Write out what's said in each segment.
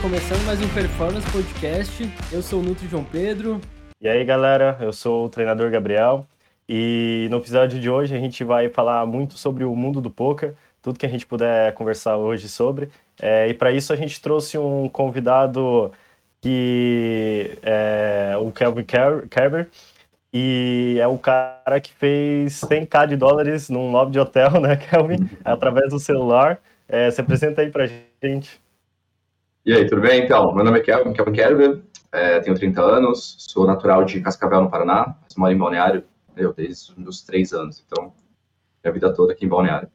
começando mais um Performance Podcast. Eu sou o Nutri João Pedro. E aí, galera, eu sou o treinador Gabriel. E no episódio de hoje a gente vai falar muito sobre o mundo do poker, tudo que a gente puder conversar hoje sobre. É, e para isso a gente trouxe um convidado que é o Kelvin Kerber, e é o cara que fez 100k de dólares num lobby de hotel, né, Kelvin, através do celular. É, se apresenta aí pra gente. E aí, tudo bem? Então, meu nome é Kelvin, Kelvin Kerber, é, tenho 30 anos, sou natural de Cascavel, no Paraná, moro em Balneário eu, desde os três anos, então, minha vida toda aqui em Balneário.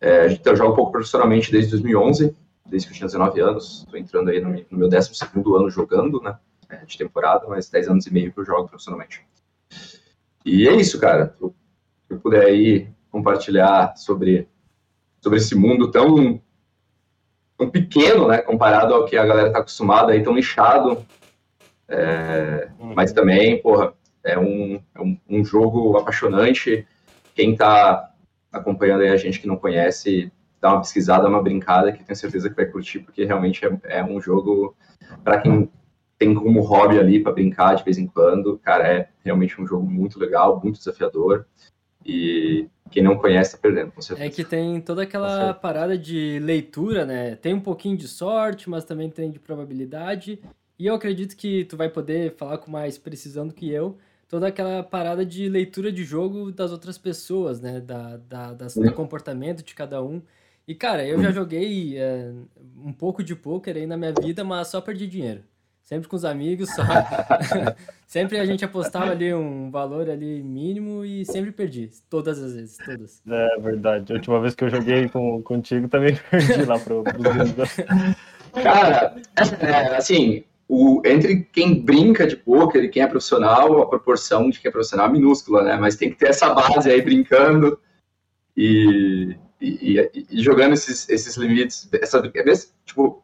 É, eu jogo um pouco profissionalmente desde 2011, desde que eu tinha 19 anos, estou entrando aí no, no meu 12 ano jogando, né, é, de temporada, mas 10 anos e meio que eu jogo profissionalmente. E é isso, cara, se eu puder aí compartilhar sobre, sobre esse mundo tão tão pequeno, né, comparado ao que a galera tá acostumada aí, tão nichado, é, mas também, porra, é um, é um, um, jogo apaixonante, quem tá acompanhando aí a gente que não conhece, dá uma pesquisada, uma brincada, que tenho certeza que vai curtir, porque realmente é, é um jogo para quem tem como hobby ali para brincar de vez em quando, cara, é realmente um jogo muito legal, muito desafiador, e quem não conhece tá perdendo, com certeza. É que tem toda aquela parada de leitura, né? Tem um pouquinho de sorte, mas também tem de probabilidade. E eu acredito que tu vai poder falar com mais precisão do que eu. Toda aquela parada de leitura de jogo das outras pessoas, né? Da, da, das, do comportamento de cada um. E, cara, eu já joguei é, um pouco de poker aí na minha vida, mas só perdi dinheiro. Sempre com os amigos, só. sempre a gente apostava ali um valor ali mínimo e sempre perdi. Todas as vezes, todas. É verdade. A última vez que eu joguei com, contigo também perdi lá pro, pro Cara, é, assim, o, entre quem brinca de poker e quem é profissional, a proporção de quem é profissional é minúscula, né? Mas tem que ter essa base aí brincando e, e, e, e jogando esses, esses limites. Essa, tipo,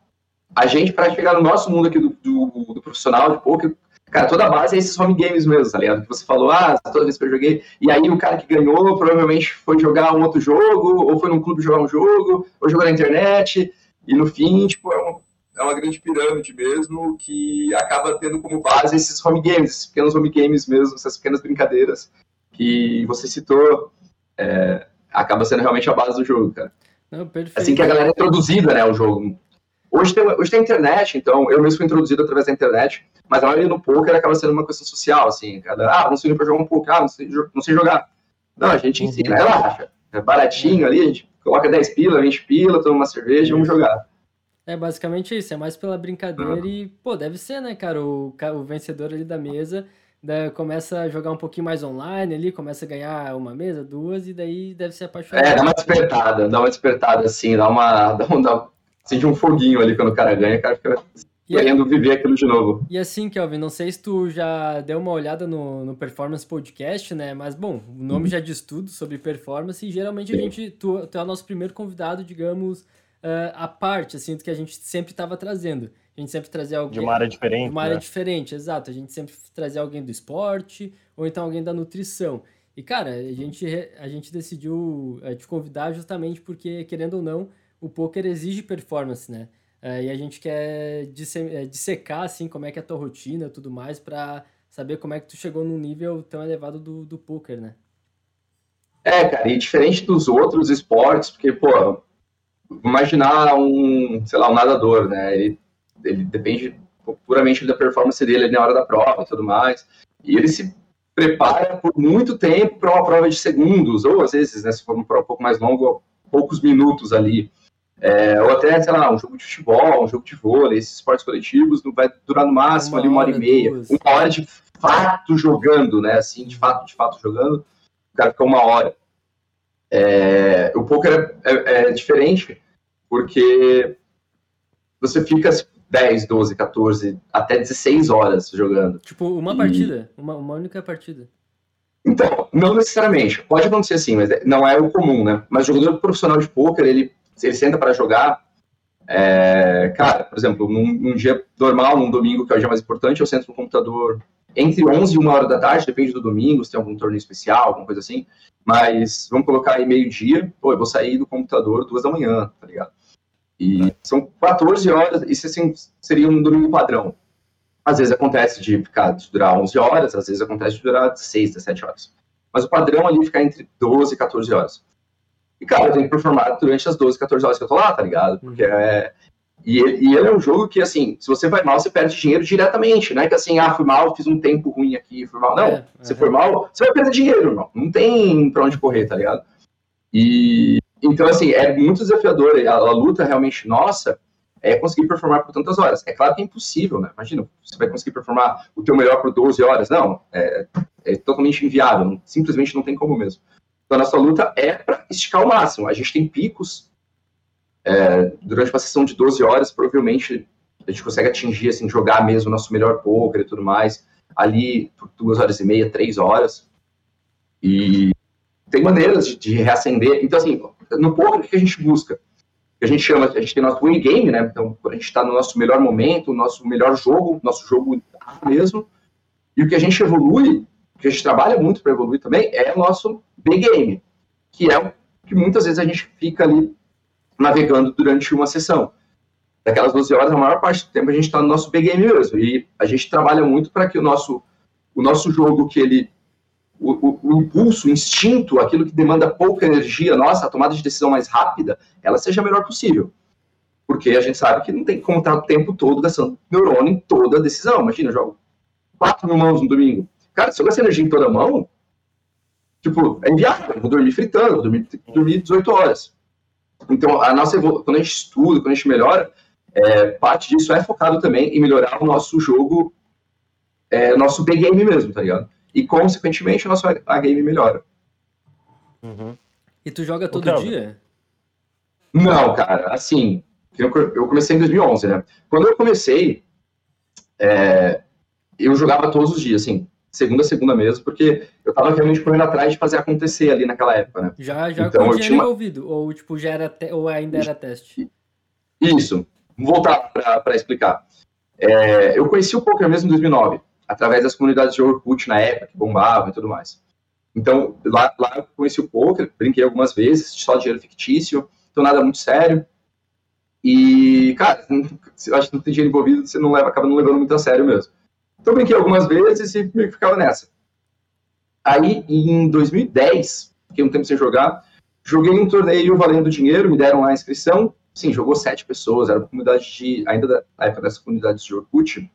a gente, para chegar no nosso mundo aqui do, do, profissional de poker, cara, toda a base é esses home games mesmo, tá ligado? Que você falou, ah, toda vez que eu joguei, e aí o cara que ganhou provavelmente foi jogar um outro jogo, ou foi num clube jogar um jogo, ou jogou na internet, e no fim, tipo, é uma, é uma grande pirâmide mesmo, que acaba tendo como base esses home games, esses pequenos home games mesmo, essas pequenas brincadeiras que você citou, é, acaba sendo realmente a base do jogo, cara. Não, assim que a galera é introduzida, né, ao jogo. Hoje tem, hoje tem internet, então eu mesmo fui introduzido através da internet, mas a maioria no poker acaba sendo uma questão social, assim, cada, ah, não sei para jogar um poker, ah, não sei, não sei jogar. Não, a gente ensina, relaxa, é baratinho ali, a gente coloca 10 pila, 20 pila, toma uma cerveja e vamos jogar. É basicamente isso, é mais pela brincadeira uhum. e, pô, deve ser, né, cara, o, o vencedor ali da mesa da, começa a jogar um pouquinho mais online ali, começa a ganhar uma mesa, duas, e daí deve ser apaixonado. É, dá uma despertada, dá uma despertada, assim, dá uma, dá, um, dá, sente um foguinho ali quando o cara ganha, o cara fica e querendo viver aquilo de novo. E assim, Kelvin, não sei se tu já deu uma olhada no, no Performance Podcast, né? Mas, bom, o nome uhum. já diz tudo sobre performance e geralmente Sim. a gente, tu, tu, é o nosso primeiro convidado, digamos, uh, a parte, assim, do que a gente sempre estava trazendo. A gente sempre trazia alguém... De uma área diferente, De uma área né? diferente, exato. A gente sempre trazia alguém do esporte ou então alguém da nutrição. E, cara, a gente, a gente decidiu uh, te convidar justamente porque, querendo ou não, o poker exige performance, né? É, e a gente quer é, dissecar, assim, como é que é a tua rotina e tudo mais, para saber como é que tu chegou num nível tão elevado do, do poker, né? É, cara, e diferente dos outros esportes, porque, pô, imaginar um, sei lá, um nadador, né? Ele, ele depende puramente da performance dele na hora da prova e tudo mais. E ele se prepara por muito tempo para uma prova de segundos, ou às vezes, né, se for um pouco mais longa, poucos minutos ali. É, ou até, sei lá, um jogo de futebol, um jogo de vôlei, esses esportes coletivos, vai durar no máximo uma ali uma hora, hora e meia, duas. uma hora de fato jogando, né? Assim, de fato, de fato jogando, o cara fica uma hora. É, o poker é, é, é diferente, porque você fica 10, 12, 14, até 16 horas jogando. Tipo, uma e... partida, uma, uma única partida. Então, não necessariamente. Pode acontecer assim, mas não é o comum, né? Mas o jogador profissional de poker, ele ele senta para jogar, é, cara, por exemplo, num, num, dia normal, num domingo, que é o dia mais importante, eu sento no computador entre 11 e 1 hora da tarde, depende do domingo, se tem algum torneio especial, alguma coisa assim, mas vamos colocar aí meio-dia, pô, eu vou sair do computador duas da manhã, tá ligado? E são 14 horas, isso assim, seria um domingo padrão. Às vezes acontece de ficar de durar 11 horas, às vezes acontece de durar 6, 17 horas. Mas o padrão ali fica entre 12 e 14 horas. E, cara, eu tenho que performar durante as 12, 14 horas que eu tô lá, tá ligado? Porque uhum. é. E ele, e ele, é um jogo que, assim, se você vai mal, você perde dinheiro diretamente. Não é que assim, ah, fui mal, fiz um tempo ruim aqui, fui mal. Não, é, você foi mal, você vai perder dinheiro, irmão. Não tem pra onde correr, tá ligado? E. Então, assim, é muito desafiador. A, a luta realmente nossa é conseguir performar por tantas horas. É claro que é impossível, né? Imagina, você vai conseguir performar o teu melhor por 12 horas. Não, é, é totalmente inviável. Simplesmente não tem como mesmo. Então, a nossa luta é para esticar o máximo. A gente tem picos. É, durante uma sessão de 12 horas, provavelmente a gente consegue atingir, assim, jogar mesmo o nosso melhor poker e tudo mais, ali por duas horas e meia, três horas. E tem maneiras de, de reacender. Então, assim, no poker, o que a gente busca? A gente chama, a gente tem nosso win game, né? Então, a gente está no nosso melhor momento, nosso melhor jogo, nosso jogo mesmo. E o que a gente evolui que a gente trabalha muito para evoluir também, é o nosso big game, que é o que muitas vezes a gente fica ali navegando durante uma sessão. Daquelas 12 horas, a maior parte do tempo a gente está no nosso big game mesmo. E a gente trabalha muito para que o nosso, o nosso jogo, que ele. O, o, o, impulso, o instinto, aquilo que demanda pouca energia nossa, a tomada de decisão mais rápida, ela seja a melhor possível. Porque a gente sabe que não tem como estar o tempo todo gastando neurônio em toda a decisão. Imagina, eu jogo 4 mil mãos no domingo Cara, se eu gastar energia em toda mão, tipo, é inviável. Eu vou dormir fritando, vou dormir, dormir 18 horas. Então, a nossa quando a gente estuda, quando a gente melhora, é, parte disso é focado também em melhorar o nosso jogo, é, nosso B-game mesmo, tá ligado? E, consequentemente, o nosso A-game melhora. Uhum. E tu joga todo dia? Não, cara, assim, eu comecei em 2011, né? Quando eu comecei, é, eu jogava todos os dias, assim, segunda a segunda mesmo, porque eu tava realmente correndo atrás de fazer acontecer ali naquela época, né? Já, já então, com tinha envolvido, ou tipo, já era te... ou ainda era teste? Isso. Vou voltar para explicar. É, eu conheci o poker mesmo em 2009, através das comunidades de Orkut na época, que bombavam e tudo mais. Então, lá, lá eu conheci o poker, brinquei algumas vezes, só dinheiro fictício, então nada muito sério. E, cara, eu acho que não tem dinheiro envolvido, você não leva, acaba não levando muito a sério mesmo. Então brinquei algumas vezes e ficava nessa. Aí, em 2010, fiquei um tempo sem jogar, joguei um torneio valendo dinheiro, me deram a inscrição. Sim, jogou sete pessoas, era uma comunidade de, ainda da época dessa comunidade de Orkut,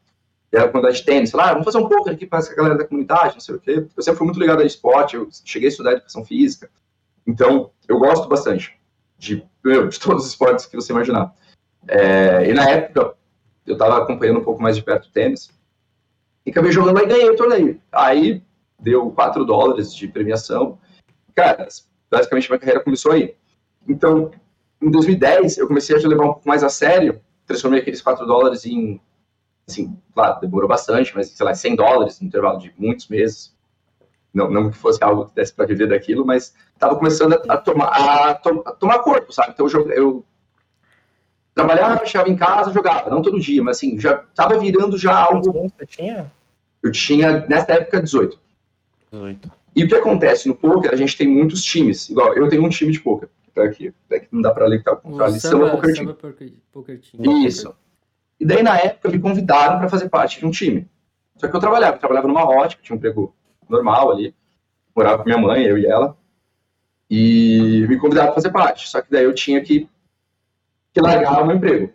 era uma comunidade de tênis, lá, ah, vamos fazer um poker aqui para essa galera da comunidade, não sei o quê. Eu sempre fui muito ligado a esporte, eu cheguei a estudar educação física, então eu gosto bastante de, de todos os esportes que você imaginar. É, e na época, eu estava acompanhando um pouco mais de perto o tênis, e acabei jogando lá e ganhei o torneio. Aí deu 4 dólares de premiação. Cara, basicamente minha carreira começou aí. Então, em 2010, eu comecei a levar um pouco mais a sério, transformei aqueles 4 dólares em, assim, claro, demorou bastante, mas, sei lá, 100 dólares no intervalo de muitos meses. Não, não que fosse algo que desse para viver daquilo, mas estava começando a, a tomar, a, a, tomar corpo, sabe? Então, eu, eu Trabalhava, chegava em casa, jogava, não todo dia, mas assim, já estava virando já algo. Você tinha? Eu tinha, nessa época, 18. 18. E o que acontece no poker, a gente tem muitos times. Igual, eu tenho um time de poker. Tá aqui, não dá para ler que tá o contrário. Samba, poker, Samba poker, poker Team. Isso. E daí, na época, me convidaram para fazer parte de um time. Só que eu trabalhava, eu trabalhava numa ótica, tinha um emprego normal ali. Morava com minha mãe, eu e ela. E me convidaram para fazer parte. Só que daí eu tinha que que largaram o emprego.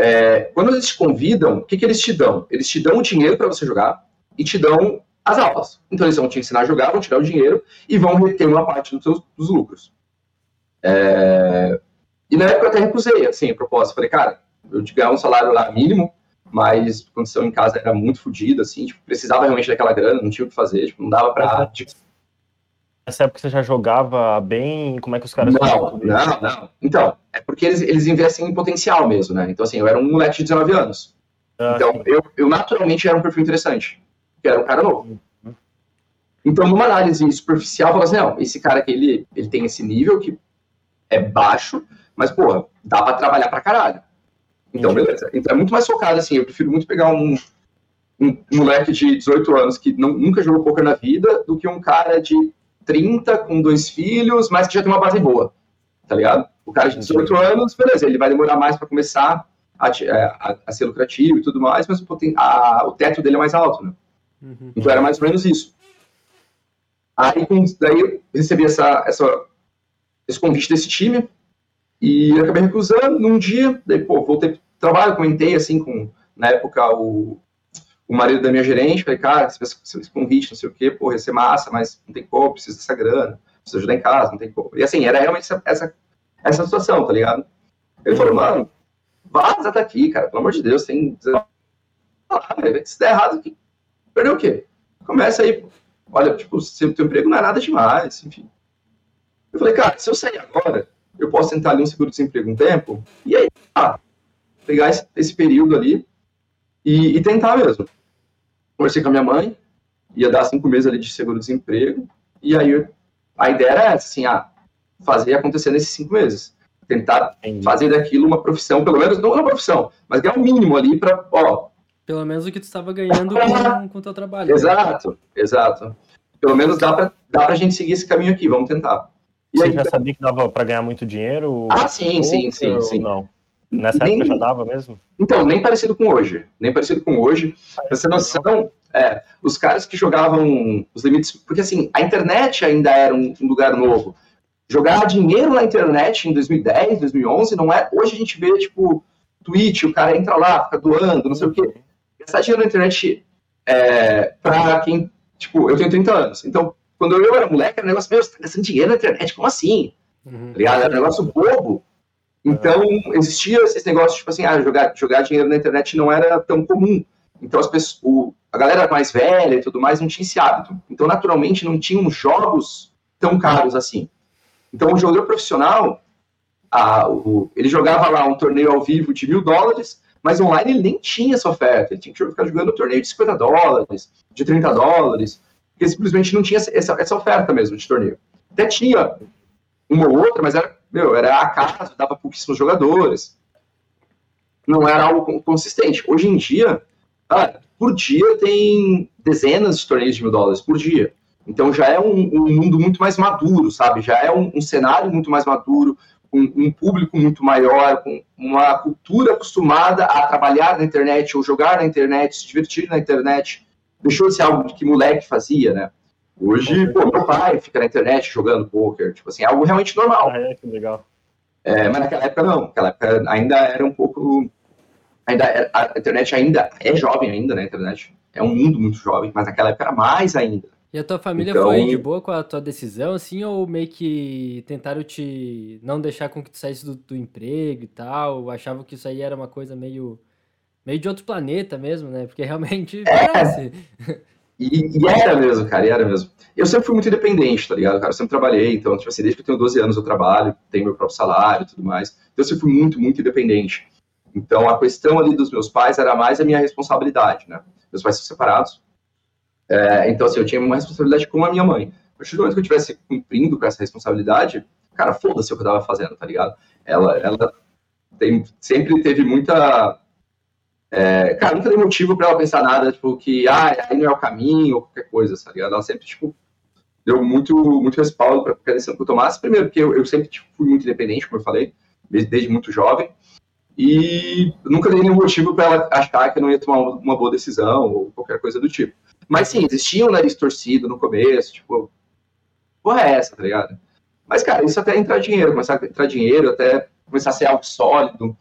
É, quando eles te convidam, o que, que eles te dão? Eles te dão o dinheiro para você jogar e te dão as aulas. Então eles vão te ensinar a jogar, vão te dar o dinheiro e vão reter uma parte dos, seus, dos lucros. É, e na época eu até recusei assim, a proposta. Falei, cara, eu te ganhar um salário lá mínimo, mas a condição em casa era muito fodida, assim, tipo, precisava realmente daquela grana, não tinha o que fazer, tipo, não dava para tipo, Nessa época você já jogava bem? Como é que os caras... Não, não, não. Então, é porque eles, eles investem em potencial mesmo, né? Então, assim, eu era um moleque de 19 anos. Ah, então, eu, eu naturalmente era um perfil interessante. Porque era um cara novo. Uhum. Então, numa análise superficial, fala assim, não, esse cara aqui, ele, ele tem esse nível que é baixo, mas, porra, dá pra trabalhar pra caralho. Então, beleza. Então, é muito mais focado, assim, eu prefiro muito pegar um, um, um moleque de 18 anos que não, nunca jogou poker na vida do que um cara de 30, com dois filhos, mas que já tem uma base boa. tá ligado? O cara de 18 anos, beleza, ele vai demorar mais para começar a, é, a, a, ser lucrativo e tudo mais, mas o, a, o teto dele é mais alto, né? Uhum. Então era mais ou menos isso. Aí, com, daí eu recebi essa, essa, esse convite desse time e acabei recusando num dia, daí, pô, voltei pro trabalho, comentei, assim, com, na época, o, o marido da minha gerente, falei, cara, esse, esse convite, não sei o quê, pô, ia ser massa, mas não tem como, preciso dessa grana, preciso ajudar em casa, não tem como. E assim, era realmente essa, essa, essa situação, tá ligado? Ele falou, mano, vaza daqui, cara, pelo amor de Deus, tem... Se der errado, perdeu o quê? Começa aí, olha, tipo, seu teu emprego não é nada demais, enfim. Eu falei, cara, se eu sair agora, eu posso tentar ali um seguro-desemprego um tempo, e aí, ah, pegar esse, esse período ali e, e, tentar mesmo. Conversei com a minha mãe, ia dar cinco meses ali de seguro-desemprego, e aí a ideia era essa, assim, ah, fazer acontecer nesses cinco meses. Tentar Entendi. fazer daquilo uma profissão, pelo menos, não uma profissão, mas ganhar o um mínimo ali para, ó... Pelo menos o que tu estava ganhando com o teu trabalho. Exato, né? exato. Pelo menos dá para dá pra gente seguir esse caminho aqui, vamos tentar. E Você aí, já sabia que dava para ganhar muito dinheiro? Ah, sim, sim, sim, sim. Não. Nessa nem, época já dava mesmo? Então, nem parecido com hoje. Nem parecido com hoje. Pra você noção, é, os caras que jogavam os limites. Porque assim, a internet ainda era um, um, lugar novo. Jogar dinheiro na internet em 2010, 2011, não é. Hoje a gente vê, tipo, Twitch, o cara entra lá, fica doando, não sei o quê. Gastar dinheiro na internet é, pra quem. Tipo, eu tenho 30 anos. Então, quando eu era moleque, era um negócio, meu, você tá gastando dinheiro na internet, como assim? Uhum. Tá era um negócio bobo. Então, existia esse negócio, tipo assim, ah, jogar, jogar dinheiro na internet não era tão comum. Então, as pessoas, o, a galera mais velha e tudo mais não tinha esse hábito. Então, naturalmente, não tinham jogos tão caros assim. Então, o jogador profissional, a, o, ele jogava lá um torneio ao vivo de mil dólares, mas online ele nem tinha essa oferta. Ele tinha que ficar jogando um torneio de 50 dólares, de 30 dólares, porque simplesmente não tinha essa, essa oferta mesmo de torneio. Até tinha uma ou outra, mas era meu, era acaso, dava pouquíssimos jogadores. Não era algo consistente. Hoje em dia, ah, por dia tem dezenas de torneios de mil dólares por dia. Então já é um, um mundo muito mais maduro, sabe? Já é um, um cenário muito mais maduro, com um público muito maior, com uma cultura acostumada a trabalhar na internet ou jogar na internet, se divertir na internet. Deixou de ser algo que moleque fazia, né? Hoje, pô, meu pai fica na internet jogando poker, tipo assim, é algo realmente normal. Ah, é, que legal. É, mas naquela época não, naquela época ainda era um pouco. Ainda era, a internet ainda é jovem ainda, né? A internet é um mundo muito jovem, mas naquela época era mais ainda. E a tua família então... foi de boa com a tua decisão, assim, ou meio que tentaram te não deixar com que tu saísse do, do emprego e tal? Achavam que isso aí era uma coisa meio meio de outro planeta mesmo, né? Porque realmente é. parece. E, e, era mesmo, cara, era mesmo. Eu sempre fui muito independente, tá ligado, cara? Eu sempre trabalhei, então, tipo assim, desde que eu tenho 12 anos eu trabalho, tenho meu próprio salário e tudo mais. Então, eu sempre fui muito, muito independente. Então, a questão ali dos meus pais era mais a minha responsabilidade, né? Meus pais são separados. É, então, assim, eu tinha uma responsabilidade com a minha mãe. A partir do momento que eu estivesse cumprindo com essa responsabilidade, cara, foda-se o que eu tava fazendo, tá ligado? Ela, ela tem, sempre teve muita é, cara, nunca dei motivo para ela pensar nada, tipo, que, ah, aí não é o caminho, ou qualquer coisa, ligado? Ela sempre, tipo, deu muito, muito respaldo para a decisão que eu tomasse. Primeiro, porque eu, eu sempre tipo, fui muito independente, como eu falei, desde, desde muito jovem. E nunca dei nenhum motivo para ela achar que eu não ia tomar uma, uma, boa decisão ou qualquer coisa do tipo. Mas sim, existia um nariz torcido no começo, tipo, porra é essa, tá ligado? Mas, cara, isso até entrar dinheiro, começar a entrar dinheiro, até começar a ser algo sólido,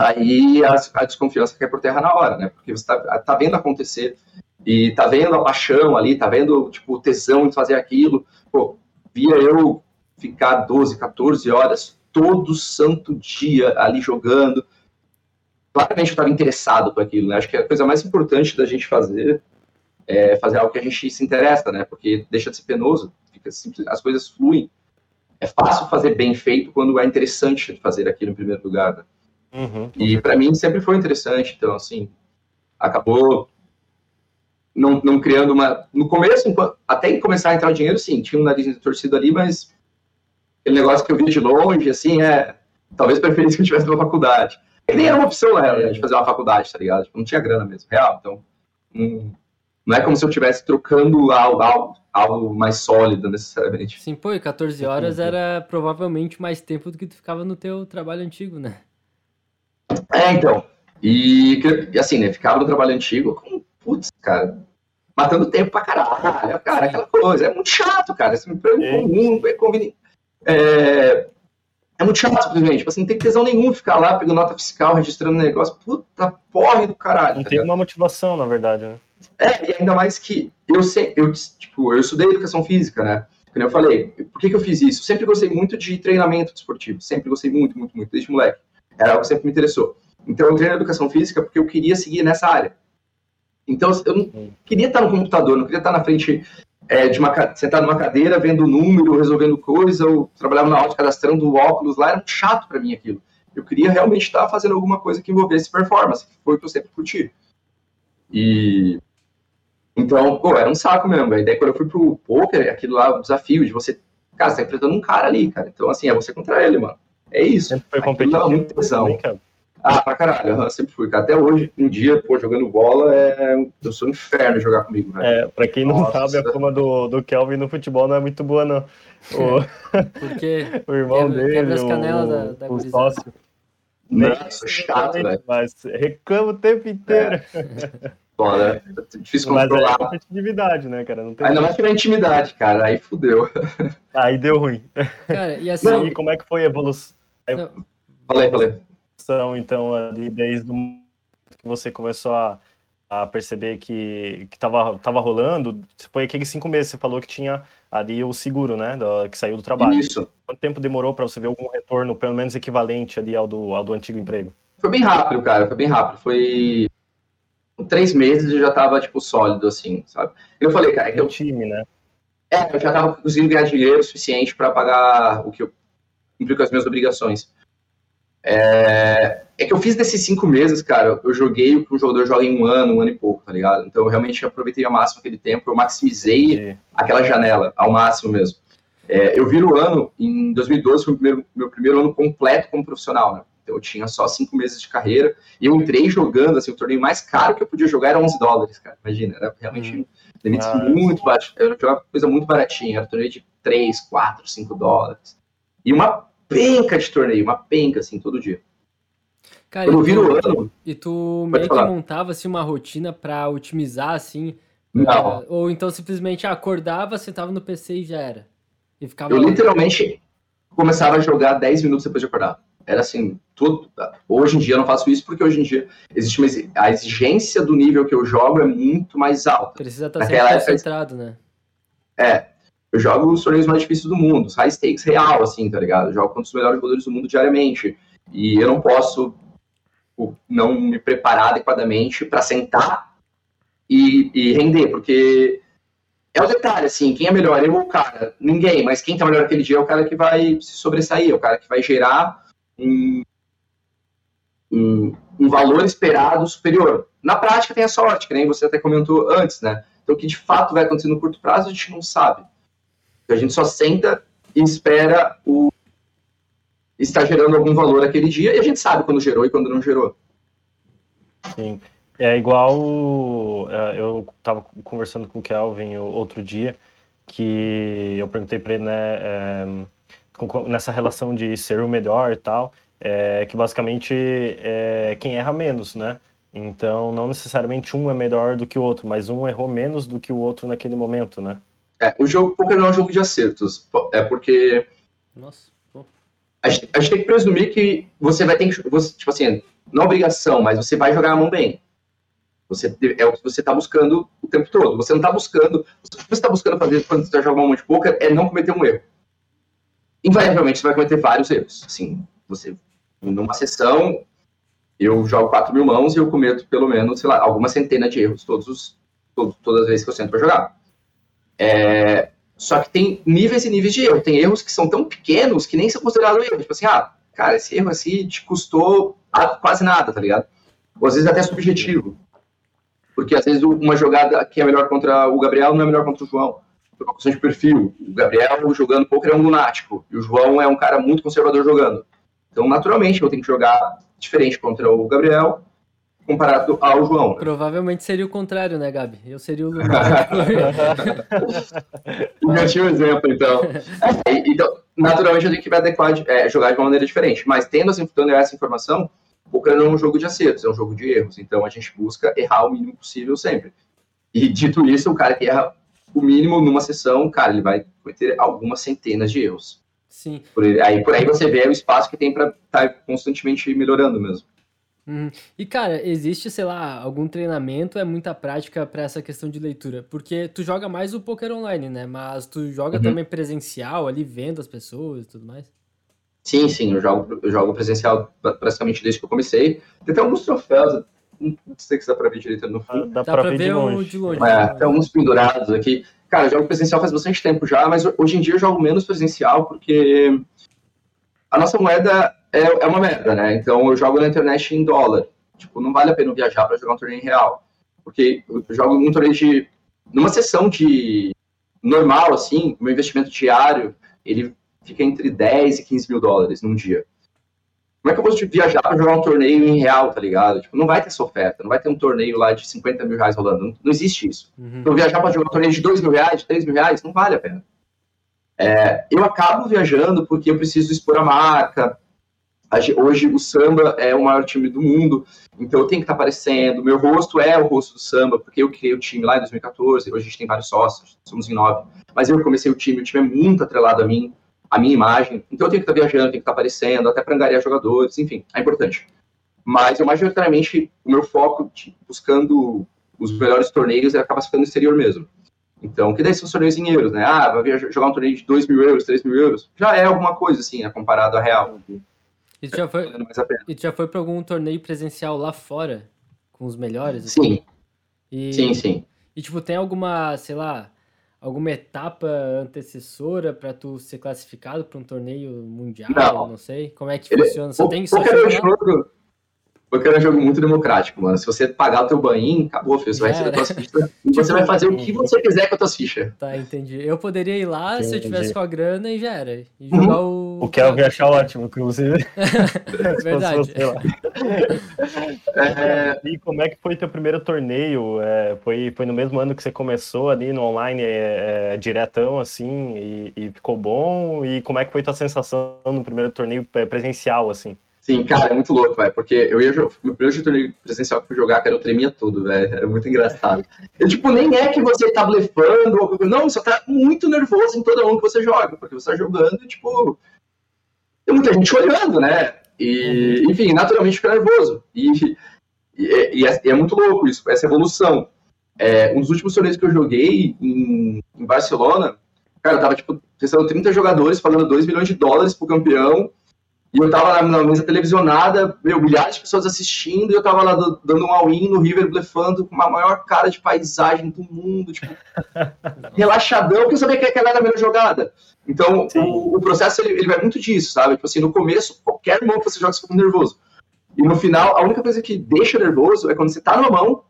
aí a, a, desconfiança cai por terra na hora, né? Porque você tá, tá vendo acontecer e tá vendo a paixão ali, tá vendo, tipo, o tesão de fazer aquilo. Pô, via eu ficar 12, 14 horas todo santo dia ali jogando. Claramente eu estava interessado por aquilo, né? Acho que a coisa mais importante da gente fazer é fazer algo que a gente se interessa, né? Porque deixa de ser penoso, fica simples, as coisas fluem. É fácil fazer bem feito quando é interessante fazer aquilo em primeiro lugar. Né? Uhum. E para mim sempre foi interessante, então assim, acabou não, não criando uma. No começo, até começar a entrar o dinheiro, sim, tinha um nariz de torcida ali, mas aquele negócio que eu vi de longe, assim, é. Talvez preferisse que eu tivesse uma faculdade. E nem era uma opção, na realidade, de fazer uma faculdade, tá ligado? Tipo, não tinha grana mesmo, real. Então, hum, Não é como se eu estivesse trocando algo, algo, algo, mais sólido, necessariamente. Sim, pô, e 14 horas era provavelmente mais tempo do que tu ficava no teu trabalho antigo, né? É, então. E, assim, né, ficava no trabalho antigo com, putz, cara, matando tempo pra caralho, cara, aquela coisa. É muito chato, cara. Esse emprego é. comum, é conveniente. É, é muito chato, simplesmente. Tipo assim, não tem tesão nenhum ficar lá pegando nota fiscal, registrando negócio. Puta porra do caralho. Não tá tem ligado? uma motivação, na verdade, né? É, e ainda mais que eu sei, eu, tipo, eu estudei educação física, né? Como eu falei, por que, que eu fiz isso? Sempre gostei muito de treinamento esportivo. Sempre gostei muito, muito, muito, desde moleque. Era algo que sempre me interessou. Então eu treino educação física porque eu queria seguir nessa área. Então eu não queria estar no computador, não queria estar na frente é, de uma sentado numa cadeira, vendo número, resolvendo coisa, ou trabalhava na aula cadastrando óculos lá, era muito chato para mim aquilo. Eu queria realmente estar fazendo alguma coisa que envolvesse performance, que foi o que eu sempre curti. E então, pô, era um saco mesmo. E daí quando eu fui pro poker, aquilo lá, o desafio de você, cara, você tá enfrentando um cara ali, cara. Então, assim, é você contra ele, mano. É isso. Sempre foi competitivo. Muita tensão. Ah, pra caralho, eu sempre fui. Até hoje, um dia, pô, jogando bola, é... eu sou um inferno jogar comigo, velho. É, pra quem não Nossa. sabe, a fama do, do Kelvin no futebol não é muito boa, não. O, Porque o irmão quebra, dele, quebra as canelas o, da, da o sócio. Nossa, chato, velho. Mas reclama o tempo inteiro. É. Foda, é difícil Mas controlar. Mas é competitividade, né, cara? Não tem Ainda mais que na intimidade, cara, aí fudeu. Aí deu ruim. Cara, e assim... E como é que foi a evolução? Falei, falei então, ali desde o que você começou a, a perceber que, que tava, tava rolando, foi aqueles cinco meses, você falou que tinha ali o seguro, né, do, que saiu do trabalho. Isso. Quanto tempo demorou para você ver algum retorno, pelo menos equivalente ali ao do, ao do antigo emprego? Foi bem rápido, cara, foi bem rápido. Foi três meses eu já tava, tipo, sólido, assim, sabe? Eu falei, cara, é que eu... time, né? É, eu já tava conseguindo ganhar dinheiro suficiente para pagar o que eu cumprir com as minhas obrigações. É, é que eu fiz desses cinco meses, cara, eu joguei o que um jogador joga em um ano, um ano e pouco, tá ligado? Então eu realmente aproveitei ao máximo aquele tempo, eu maximizei Sim. aquela janela ao máximo mesmo. É, eu vi o ano, em 2012 foi o primeiro, meu primeiro ano completo como profissional, né? Então eu tinha só cinco meses de carreira e eu entrei jogando, assim, o torneio mais caro que eu podia jogar era 11 dólares, cara, imagina, era realmente hum. limites ah, muito baixos, era uma coisa muito baratinha, era um torneio de 3, 4, 5 dólares. E uma penca de torneio, uma penca, assim, todo dia. Cara, Quando vira o ano. E tu meio falar. que montava assim, uma rotina para otimizar, assim. Não. ou então simplesmente acordava, sentava no PC e já era. E ficava. Eu literalmente começava a jogar 10 minutos depois de acordar. Era assim, tudo. Hoje em dia eu não faço isso porque hoje em dia existe uma, a exigência do nível que eu jogo é muito mais alta. Precisa estar sempre concentrado, época, né? É, eu jogo os torneios mais difíceis do mundo, high stakes real, assim, tá ligado? Eu jogo contra os melhores jogadores do mundo diariamente. E eu não posso tipo, não me preparar adequadamente para sentar e, e, render, porque é o detalhe, assim, quem é melhor, eu ou o cara? Ninguém, mas quem tá melhor aquele dia é o cara que vai se sobressair, é o cara que vai gerar um, um, um valor esperado superior. Na prática tem a sorte, que nem você até comentou antes, né? Então, o que de fato vai acontecer no curto prazo, a gente não sabe. A gente só senta e espera o estar gerando algum valor aquele dia e a gente sabe quando gerou e quando não gerou. Sim. É igual é, eu estava conversando com o Kelvin outro dia que eu perguntei para ele, né, é, nessa relação de ser o melhor e tal, é, que basicamente é quem erra menos, né? Então, não necessariamente um é melhor do que o outro, mas um errou menos do que o outro naquele momento, né? É, o jogo poker não é um jogo de acertos. É porque. Nossa. A gente, a gente, tem que presumir que você vai ter que. Você, tipo assim, não é obrigação, mas você vai jogar a mão bem. Você, é o que você está buscando o tempo todo. Você não está buscando. O que você está buscando fazer quando você está jogando uma mão de poker é não cometer um erro. Invariavelmente você vai cometer vários erros. Assim, você, numa sessão, eu jogo 4 mil mãos e eu cometo pelo menos, sei lá, alguma centena de erros todos os, todo, todas as vezes que eu sento para jogar. É, só que tem níveis e níveis de erro. Tem erros que são tão pequenos que nem são considerados erros. Tipo assim, ah, cara, esse erro assim te custou quase nada, tá ligado? Ou às vezes até subjetivo. Porque às vezes uma jogada que é melhor contra o Gabriel não é melhor contra o João. Por uma questão de perfil. O Gabriel jogando poker é um lunático. E o João é um cara muito conservador jogando. Então, naturalmente, eu tenho que jogar diferente contra o Gabriel comparado ao João. Né? Provavelmente seria o contrário, né, Gabi? Eu seria o Negativa exemplo, então. É, então, naturalmente eu tenho que me adequar, de, é, jogar de uma maneira diferente. Mas tendo, assim, tendo essa informação, o não é um jogo de acertos, é um jogo de erros. Então a gente busca errar o mínimo possível sempre. E dito isso, o cara que erra o mínimo numa sessão, cara, ele vai ter algumas centenas de erros. Sim. Por aí, por aí você vê o espaço que tem para estar tá constantemente melhorando mesmo. Uhum. E cara, existe, sei lá, algum treinamento, é muita prática para essa questão de leitura? Porque tu joga mais o poker online, né? Mas tu joga uhum. também presencial, ali vendo as pessoas e tudo mais? Sim, sim, eu jogo, eu jogo presencial praticamente desde que eu comecei. Tem até alguns troféus, não sei se dá pra ver direito no fim. Dá, dá pra, ver, de longe. De longe é, tem alguns pendurados aqui. Cara, eu jogo presencial faz bastante tempo já, mas hoje em dia eu jogo menos presencial porque a nossa moeda é, é uma merda, né? Então eu jogo na internet em dólar. Tipo, não vale a pena viajar para jogar um torneio em real. Porque eu jogo um torneio de. Numa sessão de. normal, assim, o meu investimento diário, ele fica entre 10 e 15 mil dólares num dia. Como é que eu vou viajar para jogar um torneio em real, tá ligado? Tipo, não vai ter essa oferta, não vai ter um torneio lá de 50 mil reais rolando, não, não existe isso. Uhum. Então, viajar para jogar um torneio de 2 mil reais, de 3 mil reais, não vale a pena. É, eu acabo viajando porque eu preciso expor a marca. Hoje o samba é o maior time do mundo, então eu tenho que estar tá aparecendo. Meu rosto é o rosto do samba, porque eu criei o time lá em 2014. Hoje a gente tem vários sócios, somos em nove. Mas eu comecei o time, o time é muito atrelado a mim a minha imagem. Então eu tenho que estar viajando, tenho que estar aparecendo, até para angariar jogadores, enfim, é importante. Mas eu majoritariamente, o meu foco buscando os melhores torneios é acaba ficando no exterior mesmo. Então, que daí são torneios em euros, né? Ah, vai jogar um torneio de 2 mil euros, 3 mil euros. Já é alguma coisa, assim, né, comparado a real. E tu já foi, e já foi para algum torneio presencial lá fora? Com os melhores? Assim? Sim. E, sim, sim. E, tipo, tem alguma, sei lá, alguma etapa antecessora para tu ser classificado para um torneio mundial? Não. não sei. Como é que Ele, funciona? O, tem só jogo, porque é um jogo muito democrático, mano. Se você pagar o teu banho, acabou, filho. Você vai receber tuas fichas e você vai fazer o que você quiser com as tuas fichas. Tá, entendi. Eu poderia ir lá entendi. se eu tivesse com a grana e já era. E jogar uhum. o. O que eu ia achar ótimo, inclusive. Verdade. é... E como é que foi teu primeiro torneio? É, foi, foi no mesmo ano que você começou ali no online, é, é, diretão, assim, e, e ficou bom? E como é que foi tua sensação no primeiro torneio presencial, assim? Sim, cara, é muito louco, velho. Porque eu ia jogar. Meu primeiro torneio presencial que eu fui jogar, cara, eu tremia tudo, velho. Era muito engraçado. Eu, tipo, nem é que você tá blefando, não, você tá muito nervoso em todo mundo que você joga, porque você tá jogando, tipo. Tem muita gente olhando, né? E, uhum. enfim, naturalmente fica nervoso. E, e, e, é, e, é, muito louco isso, essa evolução. É, um dos últimos torneios que eu joguei em, em Barcelona, cara, eu tava, tipo, testando 30 jogadores, falando 2 milhões de dólares pro campeão e eu tava na, mesa televisionada, meu, milhares de pessoas assistindo, e eu tava lá dando um all-in no River, blefando com a maior cara de paisagem do mundo, tipo, relaxadão, porque eu sabia que aquela era a melhor jogada. Então, o, o, processo, ele, ele, vai muito disso, sabe? Tipo assim, no começo, qualquer mão que você joga, você fica nervoso. E no final, a única coisa que deixa nervoso é quando você tá numa mão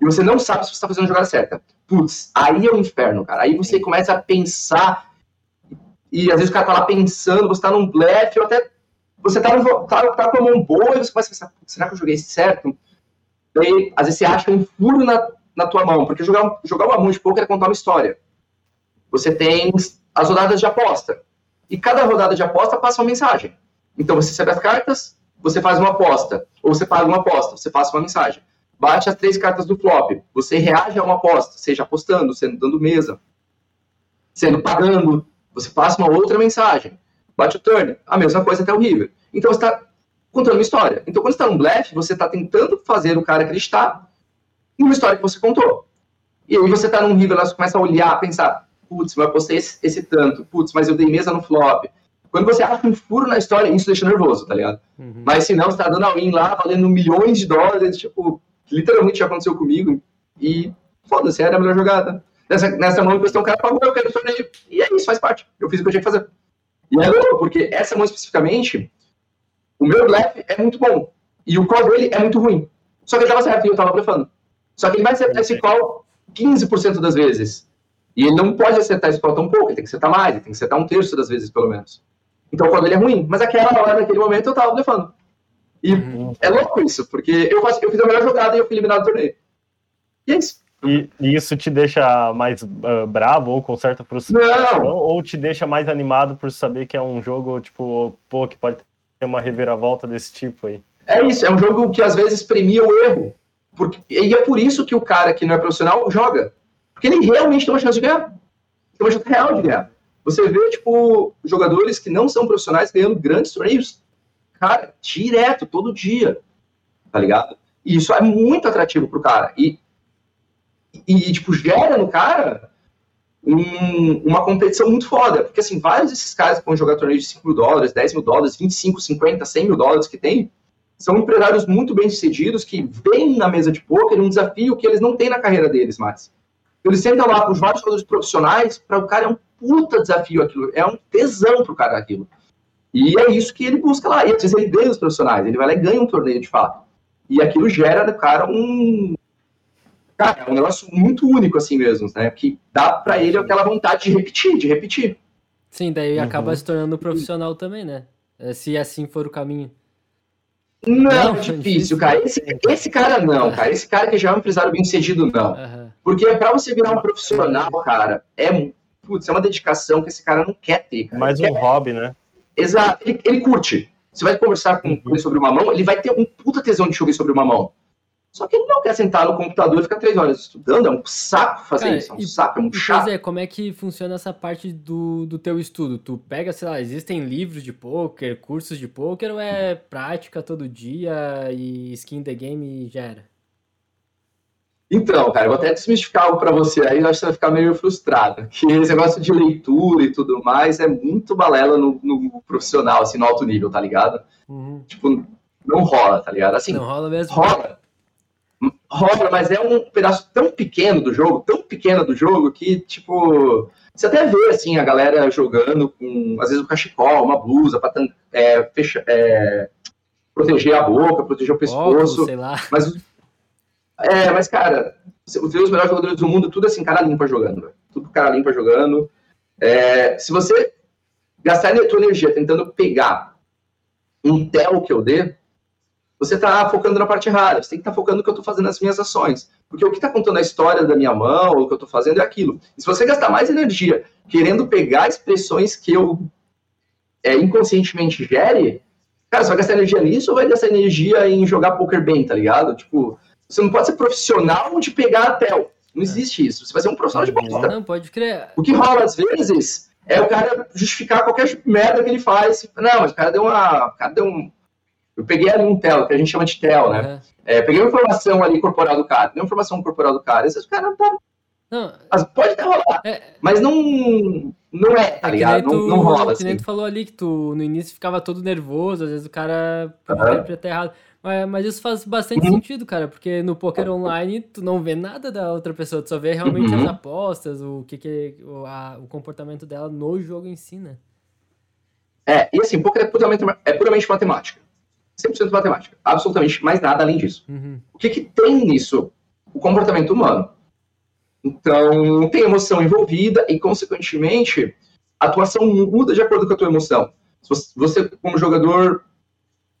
e você não sabe se você tá fazendo a jogada certa. Putz, aí é o um inferno, cara. Aí você começa a pensar, e às vezes o cara tá lá pensando, você tá num blefe, ou até você tá, tá, tá com a mão boa e você começa a pensar, será que eu joguei certo? Daí, às vezes, você acha um furo na, na tua mão, porque jogar, jogar uma mão de poker é contar uma história. Você tem as rodadas de aposta. E cada rodada de aposta passa uma mensagem. Então, você recebe as cartas, você faz uma aposta. Ou você paga uma aposta, você passa uma mensagem. Bate as três cartas do flop, você reage a uma aposta, seja apostando, sendo dando mesa, sendo pagando, você passa uma outra mensagem bate o turn, a mesma coisa até o river. Então você está contando uma história. Então quando você está num blefe, você está tentando fazer o cara acreditar numa história que você contou. E aí você está num river, você começa a olhar, pensar, putz, mas eu postei esse, esse tanto, putz, mas eu dei mesa no flop. Quando você acha um furo na história, isso deixa nervoso, tá ligado? Uhum. Mas se não, você tá dando a win lá, valendo milhões de dólares, tipo, literalmente já aconteceu comigo, e foda-se, era a melhor jogada. Nessa, nessa mão, questão, o cara pagou, eu quero torneio, e é isso, faz parte. Eu fiz o que eu tinha que fazer. E é louco, porque essa mão especificamente, o meu blefe é muito bom. E o call dele é muito ruim. Só que ele tava certo e eu tava blefando. Só que ele vai acertar esse call 15% das vezes. E ele não pode acertar esse call tão pouco, ele tem que acertar mais, ele tem que acertar um terço das vezes, pelo menos. Então o call dele é ruim, mas aquela hora, naquele momento, eu tava blefando. E uhum. é louco isso, porque eu, faço, eu fiz a melhor jogada e eu fui eliminado do torneio. E é isso. E, e isso te deixa mais uh, bravo ou com certa frustração? Não. Ou te deixa mais animado por saber que é um jogo, tipo, pô, que pode ter uma reviravolta desse tipo aí? É isso, é um jogo que às vezes premia o erro. Porque, e é por isso que o cara que não é profissional joga. Porque ele realmente tem uma chance de ganhar. Tem uma chance real de ganhar. Você vê, tipo, jogadores que não são profissionais ganhando grandes torneios, cara, direto, todo dia. Tá ligado? E isso é muito atrativo pro cara. E, e tipo, gera no cara um, uma competição muito foda. Porque, assim, vários desses caras que vão jogar torneios de 5 mil dólares, 10 mil dólares, 25, 50, 100 mil dólares que tem, são empresários muito bem sucedidos que vêm na mesa de poker um desafio que eles não têm na carreira deles mais. Eles sentam lá com os vários jogadores profissionais, para o cara é um puta desafio aquilo, é um tesão pro cara aquilo. E é isso que ele busca lá. E às vezes ele ganha os profissionais, ele vai lá e ganha um torneio de fato. E aquilo gera no cara um. Cara, é um negócio muito único assim mesmo, né? Que dá para ele aquela vontade de repetir, de repetir. Sim, daí uhum. acaba se tornando profissional também, né? É, se assim for o caminho. Não, não difícil, cara. Esse, esse cara não, cara. Esse cara que já é um empresário bem sucedido, não. Uhum. Porque para você virar um profissional, cara, é, putz, é uma dedicação que esse cara não quer ter. Cara. Mais um quer... hobby, né? Exato. Ele, ele curte. Você vai conversar com, ele sobre uma mão, ele vai ter um puta tesão de jogar sobre uma mão. Só que ele não quer sentar no computador e ficar três horas estudando, é um saco fazer Cara, isso, é um e, saco, é um chato. Pois é, como é que funciona essa parte do, do teu estudo? Tu pega, sei lá, existem livros de poker, cursos de poker, ou é prática todo dia e skin the game gera? Então, cara, eu vou até desmistificar algo para você aí, eu acho que você vai ficar meio frustrado. Que esse negócio de leitura e tudo mais é muito balela no, no profissional, assim, no alto nível, tá ligado? Uhum. Tipo, não rola, tá ligado? Assim, não rola mesmo. Rola rola, mas é um pedaço tão pequeno do jogo, tão pequeno do jogo, que, tipo, você até vê, assim, a galera jogando com, às vezes, um cachecol, uma blusa, pra é, fecha, é, proteger a boca, proteger o pescoço. Oh, sei lá. Mas, é, mas, cara, os os melhores jogadores do mundo, tudo assim, cara limpa jogando, véio. Tudo cara limpa jogando. É, se você gastar a tua energia tentando pegar um tel que eu dê, você está focando na parte errada. Você tem que estar tá focando no que eu estou fazendo nas minhas ações. Porque o que está contando a história da minha mão, o que eu estou fazendo é aquilo. E se você gastar mais energia querendo pegar expressões que eu é, inconscientemente gere, cara, você vai gastar energia nisso ou vai gastar energia em jogar poker bem, tá ligado? Tipo, você não pode ser profissional de pegar a tel. Não existe isso. Você vai ser um profissional de bosta. Não, pode crer. O que rola às vezes é o cara justificar qualquer merda que ele faz. Não, mas o cara deu uma. O cara deu um eu peguei ali um TEL, que a gente chama de TEL, né? É, peguei uma informação ali corporal do cara, deu informação corporal do cara. Às vezes o cara não tá. Não, pode até rolar, é, mas não, não é, tá é ligado? Tu, não, não rola. assim. nem tu falou ali que tu no início ficava todo nervoso, às vezes o cara uhum. até errado. Mas, mas isso faz bastante uhum. sentido, cara, porque no poker online tu não vê nada da outra pessoa, tu só vê realmente uhum. as apostas, o que, que o, a, o comportamento dela no jogo em si, né? É, e assim, poker é puramente, é puramente matemática. 100% matemática. Absolutamente mais nada além disso. Uhum. O que, que tem nisso? O comportamento humano. Então, tem emoção envolvida e, consequentemente, a atuação muda de acordo com a tua emoção. Você, como jogador,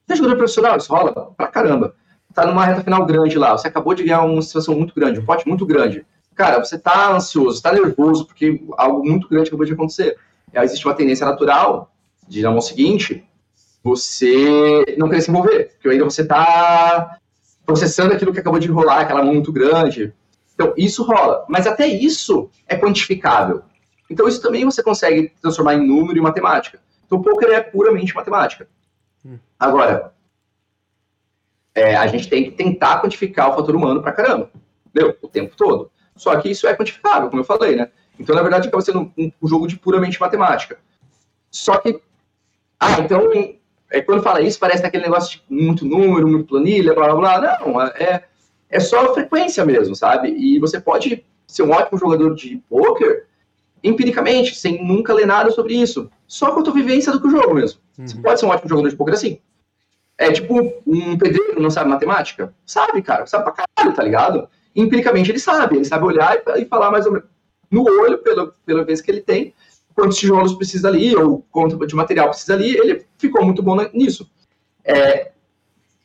você é jogador profissional, isso rola pra caramba. Tá numa reta final grande lá, você acabou de ganhar uma situação muito grande, um pote muito grande. Cara, você tá ansioso, tá nervoso, porque algo muito grande acabou de acontecer. E aí existe uma tendência natural de, na mão seguinte, você não querer se envolver, porque ainda você está processando aquilo que acabou de rolar, aquela mão muito grande. Então, isso rola. Mas até isso é quantificável. Então, isso também você consegue transformar em número e matemática. Então, o poker é puramente matemática. Hum. Agora, é, a gente tem que tentar quantificar o fator humano pra caramba. Entendeu? O tempo todo. Só que isso é quantificável, como eu falei, né? Então, na verdade, acaba sendo um, um jogo de puramente matemática. Só que, ah, então é, quando fala isso, parece aquele negócio de muito número, muito planilha, blá blá blá. Não, é, é só frequência mesmo, sabe? E você pode ser um ótimo jogador de poker empiricamente, sem nunca ler nada sobre isso. Só com a tua vivência do que o jogo mesmo. Uhum. Você pode ser um ótimo jogador de poker assim. É tipo um pedreiro não sabe matemática? Sabe, cara, sabe pra caralho, tá ligado? Empiricamente ele sabe, ele sabe olhar e, e falar mais ou menos no olho, pela, pela vez que ele tem, quantos tijolos precisa ali, ou quanto de material precisa ali, ele ficou muito bom nisso. É,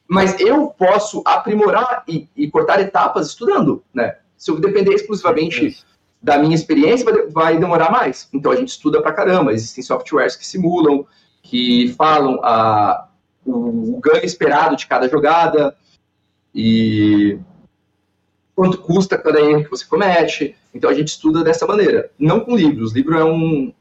mas eu posso aprimorar e, e, cortar etapas estudando, né? Se eu depender exclusivamente da minha experiência, vai, demorar mais. Então a gente estuda pra caramba. Existem softwares que simulam, que falam a, o, o ganho esperado de cada jogada e quanto custa cada erro que você comete. Então a gente estuda dessa maneira, não com livros. Livro é um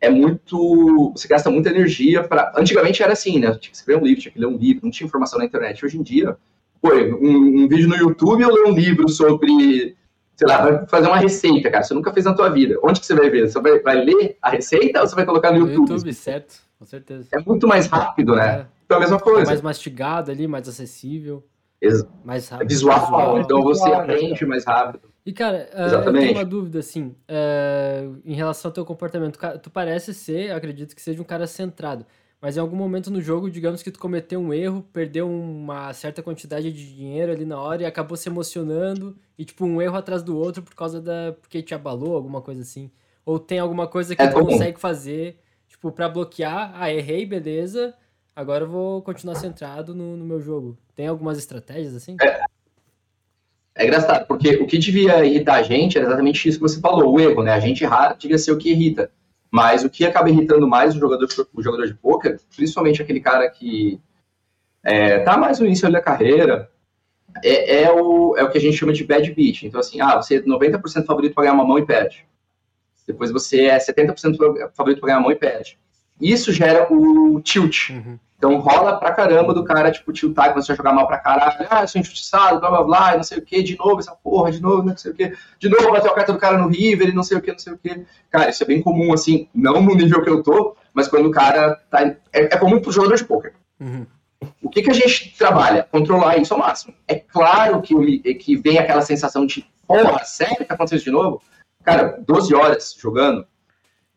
é muito. Você gasta muita energia para. Antigamente era assim, né? Tinha que escrever um livro, tinha que ler um livro, não tinha informação na internet. Hoje em dia, pô, um, um vídeo no YouTube eu ler um livro sobre. Sei lá, vai fazer uma receita, cara. Você nunca fez na tua vida. Onde que você vai ver? Você vai, vai ler a receita ou você vai colocar no, no YouTube? YouTube, certo, com certeza. É muito mais rápido, né? É. Então a mesma é coisa. É mais mastigado ali, mais acessível. Ex mais rápido. É visual, visual, então você visual, aprende mais rápido. E, cara, uh, eu tenho uma dúvida, assim, uh, em relação ao teu comportamento. Tu parece ser, acredito que seja um cara centrado, mas em algum momento no jogo, digamos que tu cometeu um erro, perdeu uma certa quantidade de dinheiro ali na hora e acabou se emocionando, e tipo, um erro atrás do outro por causa da... porque te abalou, alguma coisa assim. Ou tem alguma coisa que é tu comum. consegue fazer, tipo, para bloquear, ah, errei, beleza, agora eu vou continuar centrado no, no meu jogo. Tem algumas estratégias assim? É. É engraçado, porque o que devia irritar a gente era exatamente isso que você falou, o erro, né? A gente errar devia ser o que irrita. Mas o que acaba irritando mais o jogador, o jogador de poker, principalmente aquele cara que é, tá mais no início da carreira, é, é, o, é o que a gente chama de bad beat. Então, assim, ah, você é 90% favorito para ganhar uma mão e perde. Depois você é 70% favorito para ganhar uma mão e perde. Isso gera o tilt. Uhum. Então rola pra caramba do cara, tipo, tiltar, que você vai jogar mal pra caralho, ah, eu sou injustiçado, blá blá blá, não sei o que, de novo essa porra, de novo, não sei o que, de novo bater o carta do cara no River e não sei o que, não sei o que. Cara, isso é bem comum, assim, não no nível que eu tô, mas quando o cara tá. É, é comum pro jogador de poker. Uhum. O que, que a gente trabalha? Controlar isso ao máximo. É claro que, eu, que vem aquela sensação de, porra, sério tá acontecendo isso de novo? Cara, 12 horas jogando,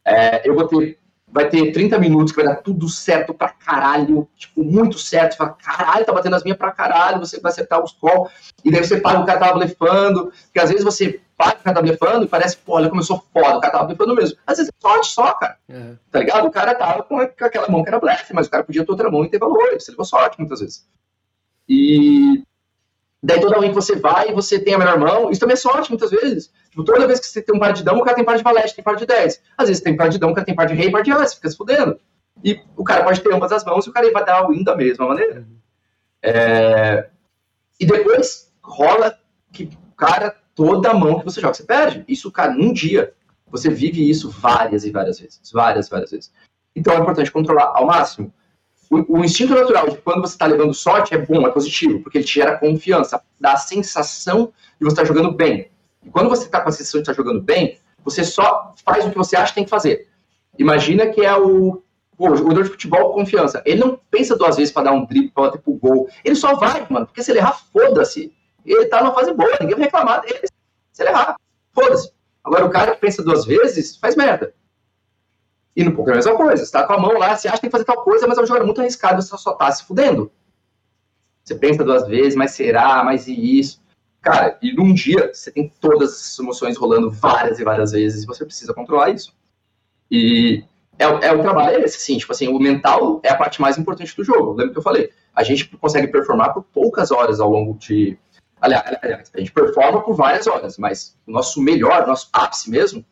é, eu vou ter vai ter 30 minutos que vai dar tudo certo pra caralho, tipo, muito certo. Você fala, caralho, tá batendo as minhas pra caralho, você vai acertar os call, e daí você paga o cara tava blefando, porque às vezes você paga o cara tá blefando e parece, pô, olha como eu sou foda, o cara tava blefando mesmo. Às vezes é sorte só, cara. Uhum. Tá ligado? O cara tava com aquela mão que era blefe, mas o cara podia ter outra mão e ter valor, você levou sorte muitas vezes. E Daí toda vez que você vai, você tem a melhor mão. Isso também é sorte, muitas vezes. Tipo, toda vez que você tem um par de dama, o cara tem par de valete, tem par de 10. Às vezes tem par de dama, o cara tem par de rei, par de as, fica se fudendo. E o cara pode ter ambas as mãos e o cara vai dar win da mesma maneira. É... E depois rola que o cara, toda a mão que você joga, você perde. Isso, cara, num dia, você vive isso várias e várias vezes. Várias, várias vezes. Então é importante controlar ao máximo. O, o instinto natural de quando você está levando sorte é bom, é positivo, porque ele te gera confiança, dá a sensação de você estar tá jogando bem. E quando você está com a sensação de estar tá jogando bem, você só faz o que você acha que tem que fazer. Imagina que é o, o jogador de futebol confiança. Ele não pensa duas vezes para dar um drible, para bater pro gol. Ele só vai, mano, porque se ele errar, foda-se. Ele tá numa fase boa, ninguém vai reclamar dele se ele errar. Foda-se. Agora, o cara que pensa duas vezes, faz merda. E no poker é a mesma coisa. Você tá com a mão lá, você acha que tem que fazer tal coisa, mas é um jogo muito arriscado, você só tá se fudendo. Você pensa duas vezes, mas será, mas e isso? Cara, e num dia você tem todas essas emoções rolando várias e várias vezes e você precisa controlar isso. E é, é o trabalho é esse, assim, tipo assim, o mental é a parte mais importante do jogo. Lembra que eu falei? A gente consegue performar por poucas horas ao longo de. Aliás, a gente performa por várias horas, mas o nosso melhor, nosso ápice mesmo,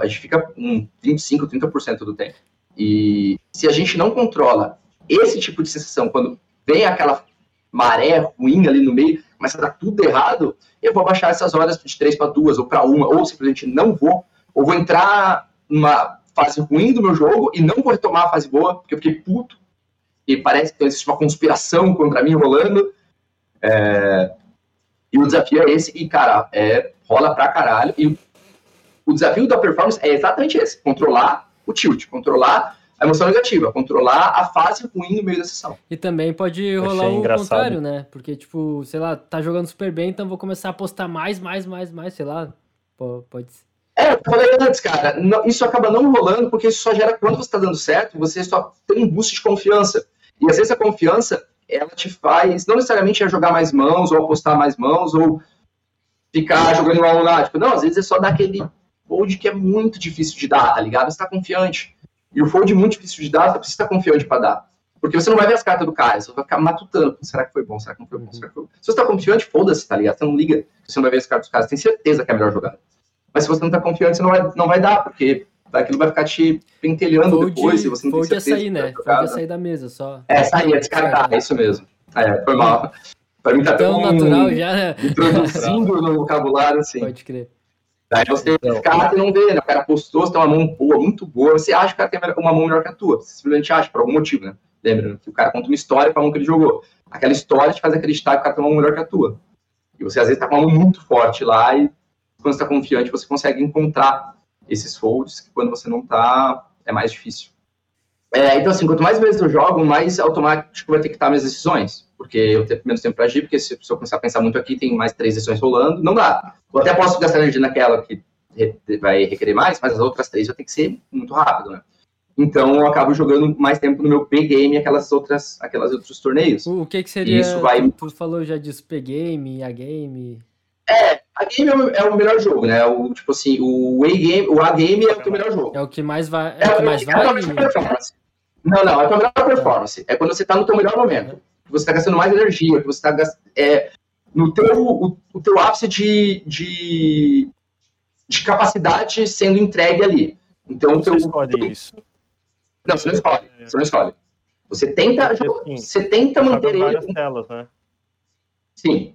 a gente fica um 25, 30% do tempo. E se a gente não controla esse tipo de sensação, quando vem aquela maré ruim ali no meio, começa a dar tudo errado, eu vou baixar essas horas de 3 para 2 ou para uma, ou simplesmente não vou, ou vou entrar numa fase ruim do meu jogo e não vou retomar a fase boa, porque eu fiquei puto, e parece que existe uma conspiração contra mim rolando. É... E o desafio é esse, e cara, é, rola pra caralho. E o desafio da performance é exatamente esse: controlar o tilt, controlar a emoção negativa, controlar a fase ruim no meio da sessão. E também pode rolar o engraçado. contrário, né? Porque, tipo, sei lá, tá jogando super bem, então vou começar a apostar mais, mais, mais, mais, sei lá. Pode ser. É, eu falei antes, cara, não, isso acaba não rolando porque isso só gera quando você tá dando certo, você só tem um boost de confiança. E às vezes a confiança, ela te faz, não necessariamente a jogar mais mãos, ou apostar mais mãos, ou ficar jogando igual lunático. Não, às vezes é só dar aquele fold que é muito difícil de dar, tá ligado? Você tá confiante. E o fold muito difícil de dar, você precisa estar confiante para dar. Porque você não vai ver as cartas do cara, você vai ficar matutando. Será que foi bom? Será que não foi bom? Será que foi bom? Se você tá confiante, foda-se, tá ligado? Você não liga, você não vai ver as cartas dos caras, tem certeza que é a melhor jogada. Mas se você não tá confiante, você não vai, não vai dar, porque aquilo vai ficar te pentelhando fold, depois, se você não tem certeza. Sair, né? Fold sair da mesa, só. É, sair, é descartar, é isso mesmo. É, foi mal. Pra mim tá tão, tão natural já, né? Introduzindo no vocabulário, assim. Pode crer. Daí você então, descarta e não vê, né? O cara postou, você tem uma mão boa, muito boa, você acha que o cara tem uma mão melhor que a tua. Você simplesmente acha, por algum motivo, né? Lembra que o cara conta uma história com a mão que ele jogou. Aquela história te faz acreditar que o cara tem uma mão melhor que a tua. E você às vezes tá com uma mão muito forte lá e quando você tá confiante, você consegue encontrar esses folds que quando você não tá, é mais difícil. É, então, assim, quanto mais vezes eu jogo, mais automático vai ter que estar minhas decisões. Porque eu tenho menos tempo para agir, porque se, se, eu começar a pensar muito aqui, tem mais três decisões rolando, não dá. Eu até posso gastar energia naquela que vai requerer mais, mas as outras três vai ter que ser muito rápido, né? Então eu acabo jogando mais tempo no meu P-game aquelas outras, aquelas outros torneios. O que que seria? Isso vai... Tu falou já disso P-game, A-game. É, a game é, é o melhor jogo, né? O, tipo assim, o A-game, o A-game é o teu melhor jogo. É o que mais vai. É, é o que mais é vai. Não, não, é a tua melhor performance. É quando você tá no teu melhor momento. Que você tá gastando mais energia, que você tá gastando. É, no teu, o, o teu ápice de, de, de capacidade sendo entregue ali. Então, você teu, escolhe teu... isso. Não, você não escolhe. Você não escolhe. Você tenta, assim, você tenta manter ele. Telas, né? Sim.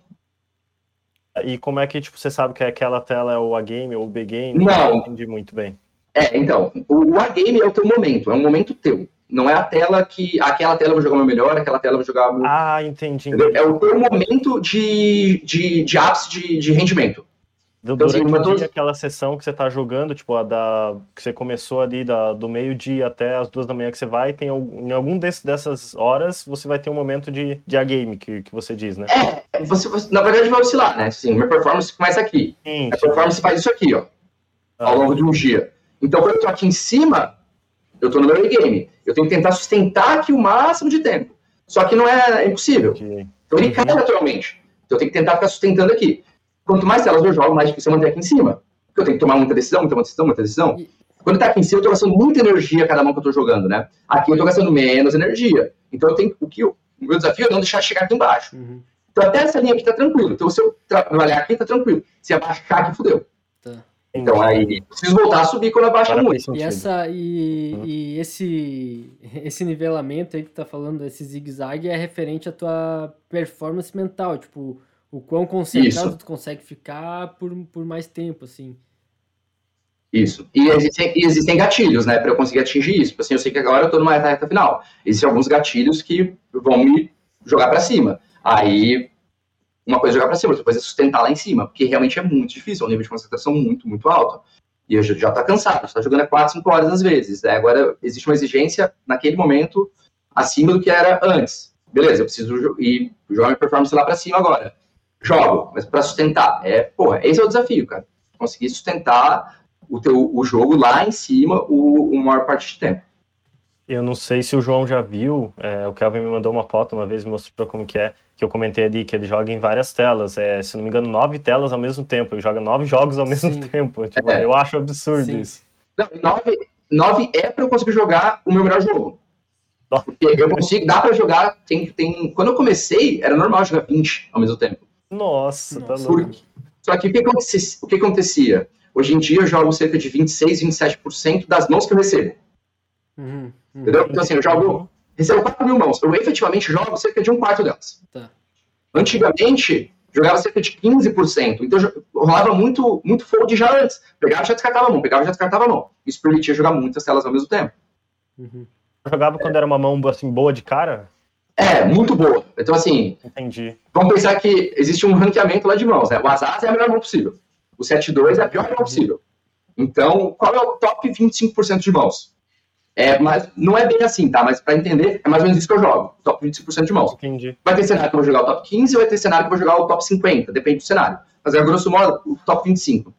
E como é que tipo, você sabe que aquela tela é o A-game ou o B-game? Não. Não entendi muito bem. É, então, o A-game é o teu momento, é um momento teu. Não é a tela que. Aquela tela eu vou jogar meu melhor, aquela tela eu vou jogar. Meu... Ah, entendi, entendi. É o teu momento de, de, de ápice de, de rendimento. Então, assim, durante assim, aquela sessão que você está jogando, tipo, a da que você começou ali da, do meio-dia até as duas da manhã que você vai, tem em algum desse, dessas horas você vai ter um momento de, de A-game, que, que você diz, né? É, você, você, na verdade vai oscilar, né? Assim, minha performance começa aqui. Sim, a performance faz isso aqui, ó, ah. ao longo de um dia. Então, quando eu tô aqui em cima, eu tô no meu A-game. Eu tenho que tentar sustentar aqui o máximo de tempo. Só que não é, é impossível. Okay. Então ele cai naturalmente. Então eu tenho que tentar ficar sustentando aqui. Quanto mais telas eu jogo, mais difícil é manter aqui em cima. Porque eu tenho que tomar muita decisão, muita decisão, muita decisão. Quando tá aqui em cima, eu tô gastando muita energia cada mão que eu tô jogando, né? Aqui eu tô gastando menos energia. Então eu tenho o que o meu desafio é não deixar chegar aqui embaixo. Uhum. Então até essa linha aqui tá tranquilo. Então se eu trabalhar aqui, tá tranquilo. Se abaixar aqui, fudeu. Então aí preciso voltar a subir quando abaixa muito. E essa e, uhum. e, esse esse nivelamento aí que tu tá falando, esse zigue-zague é referente à tua performance mental, tipo, o quão concentrado Isso. tu consegue ficar por, por mais tempo, assim. Isso. E existem, e existem gatilhos, né, para eu conseguir atingir isso. Tipo assim, eu sei que agora eu tô numa reta final. Existem alguns gatilhos que vão me jogar para cima. Aí, uma coisa é jogar para cima, outra coisa é sustentar lá em cima, porque realmente é muito difícil, é um nível de concentração muito, muito alto. E eu já, tá cansado, você tá jogando há 4, 5 horas às vezes. Né? Agora, existe uma exigência naquele momento acima do que era antes. Beleza, eu preciso ir jogar minha performance lá para cima agora jogo, mas para sustentar. É, porra, esse é o desafio, cara. Conseguir sustentar o, teu, o jogo lá em cima o, o maior parte de tempo. Eu não sei se o João já viu, é, o Kelvin me mandou uma foto uma vez, me mostrou como que é, que eu comentei ali, que ele joga em várias telas, é, se não me engano, nove telas ao mesmo tempo, ele joga nove jogos ao mesmo Sim. tempo, tipo, é. eu acho absurdo Sim. isso. Não, nove, nove é para eu conseguir jogar o meu melhor jogo. Porque eu consigo, dá para jogar, tem, tem, quando eu comecei, era normal jogar 20 ao mesmo tempo. Nossa, tá louco. Só que o que, acontecia, o que acontecia? Hoje em dia eu jogo cerca de 26, 27% das mãos que eu recebo. Uhum, uhum. Entendeu? Então assim, eu jogo, recebo 4 mil mãos. Eu efetivamente jogo cerca de um quarto delas. Tá. Antigamente, jogava cerca de 15%. Então rolava muito, muito fold já antes. Pegava e já descartava a mão, pegava e já descartava a mão. Isso permitia jogar muitas telas ao mesmo tempo. Uhum. Jogava quando era uma mão assim, boa de cara? É, muito boa. Então, assim. Entendi. Vamos pensar que existe um ranqueamento lá de mãos, né? O Azaz é a melhor mão possível. O 7-2 é a pior mão possível. Então, qual é o top 25% de mãos? É, mas não é bem assim, tá? Mas para entender, é mais ou menos isso que eu jogo. Top 25% de mãos. Entendi. Vai ter cenário que eu vou jogar o top 15 ou vai ter cenário que eu vou jogar o top 50, depende do cenário. Mas é grosso modo o top 25.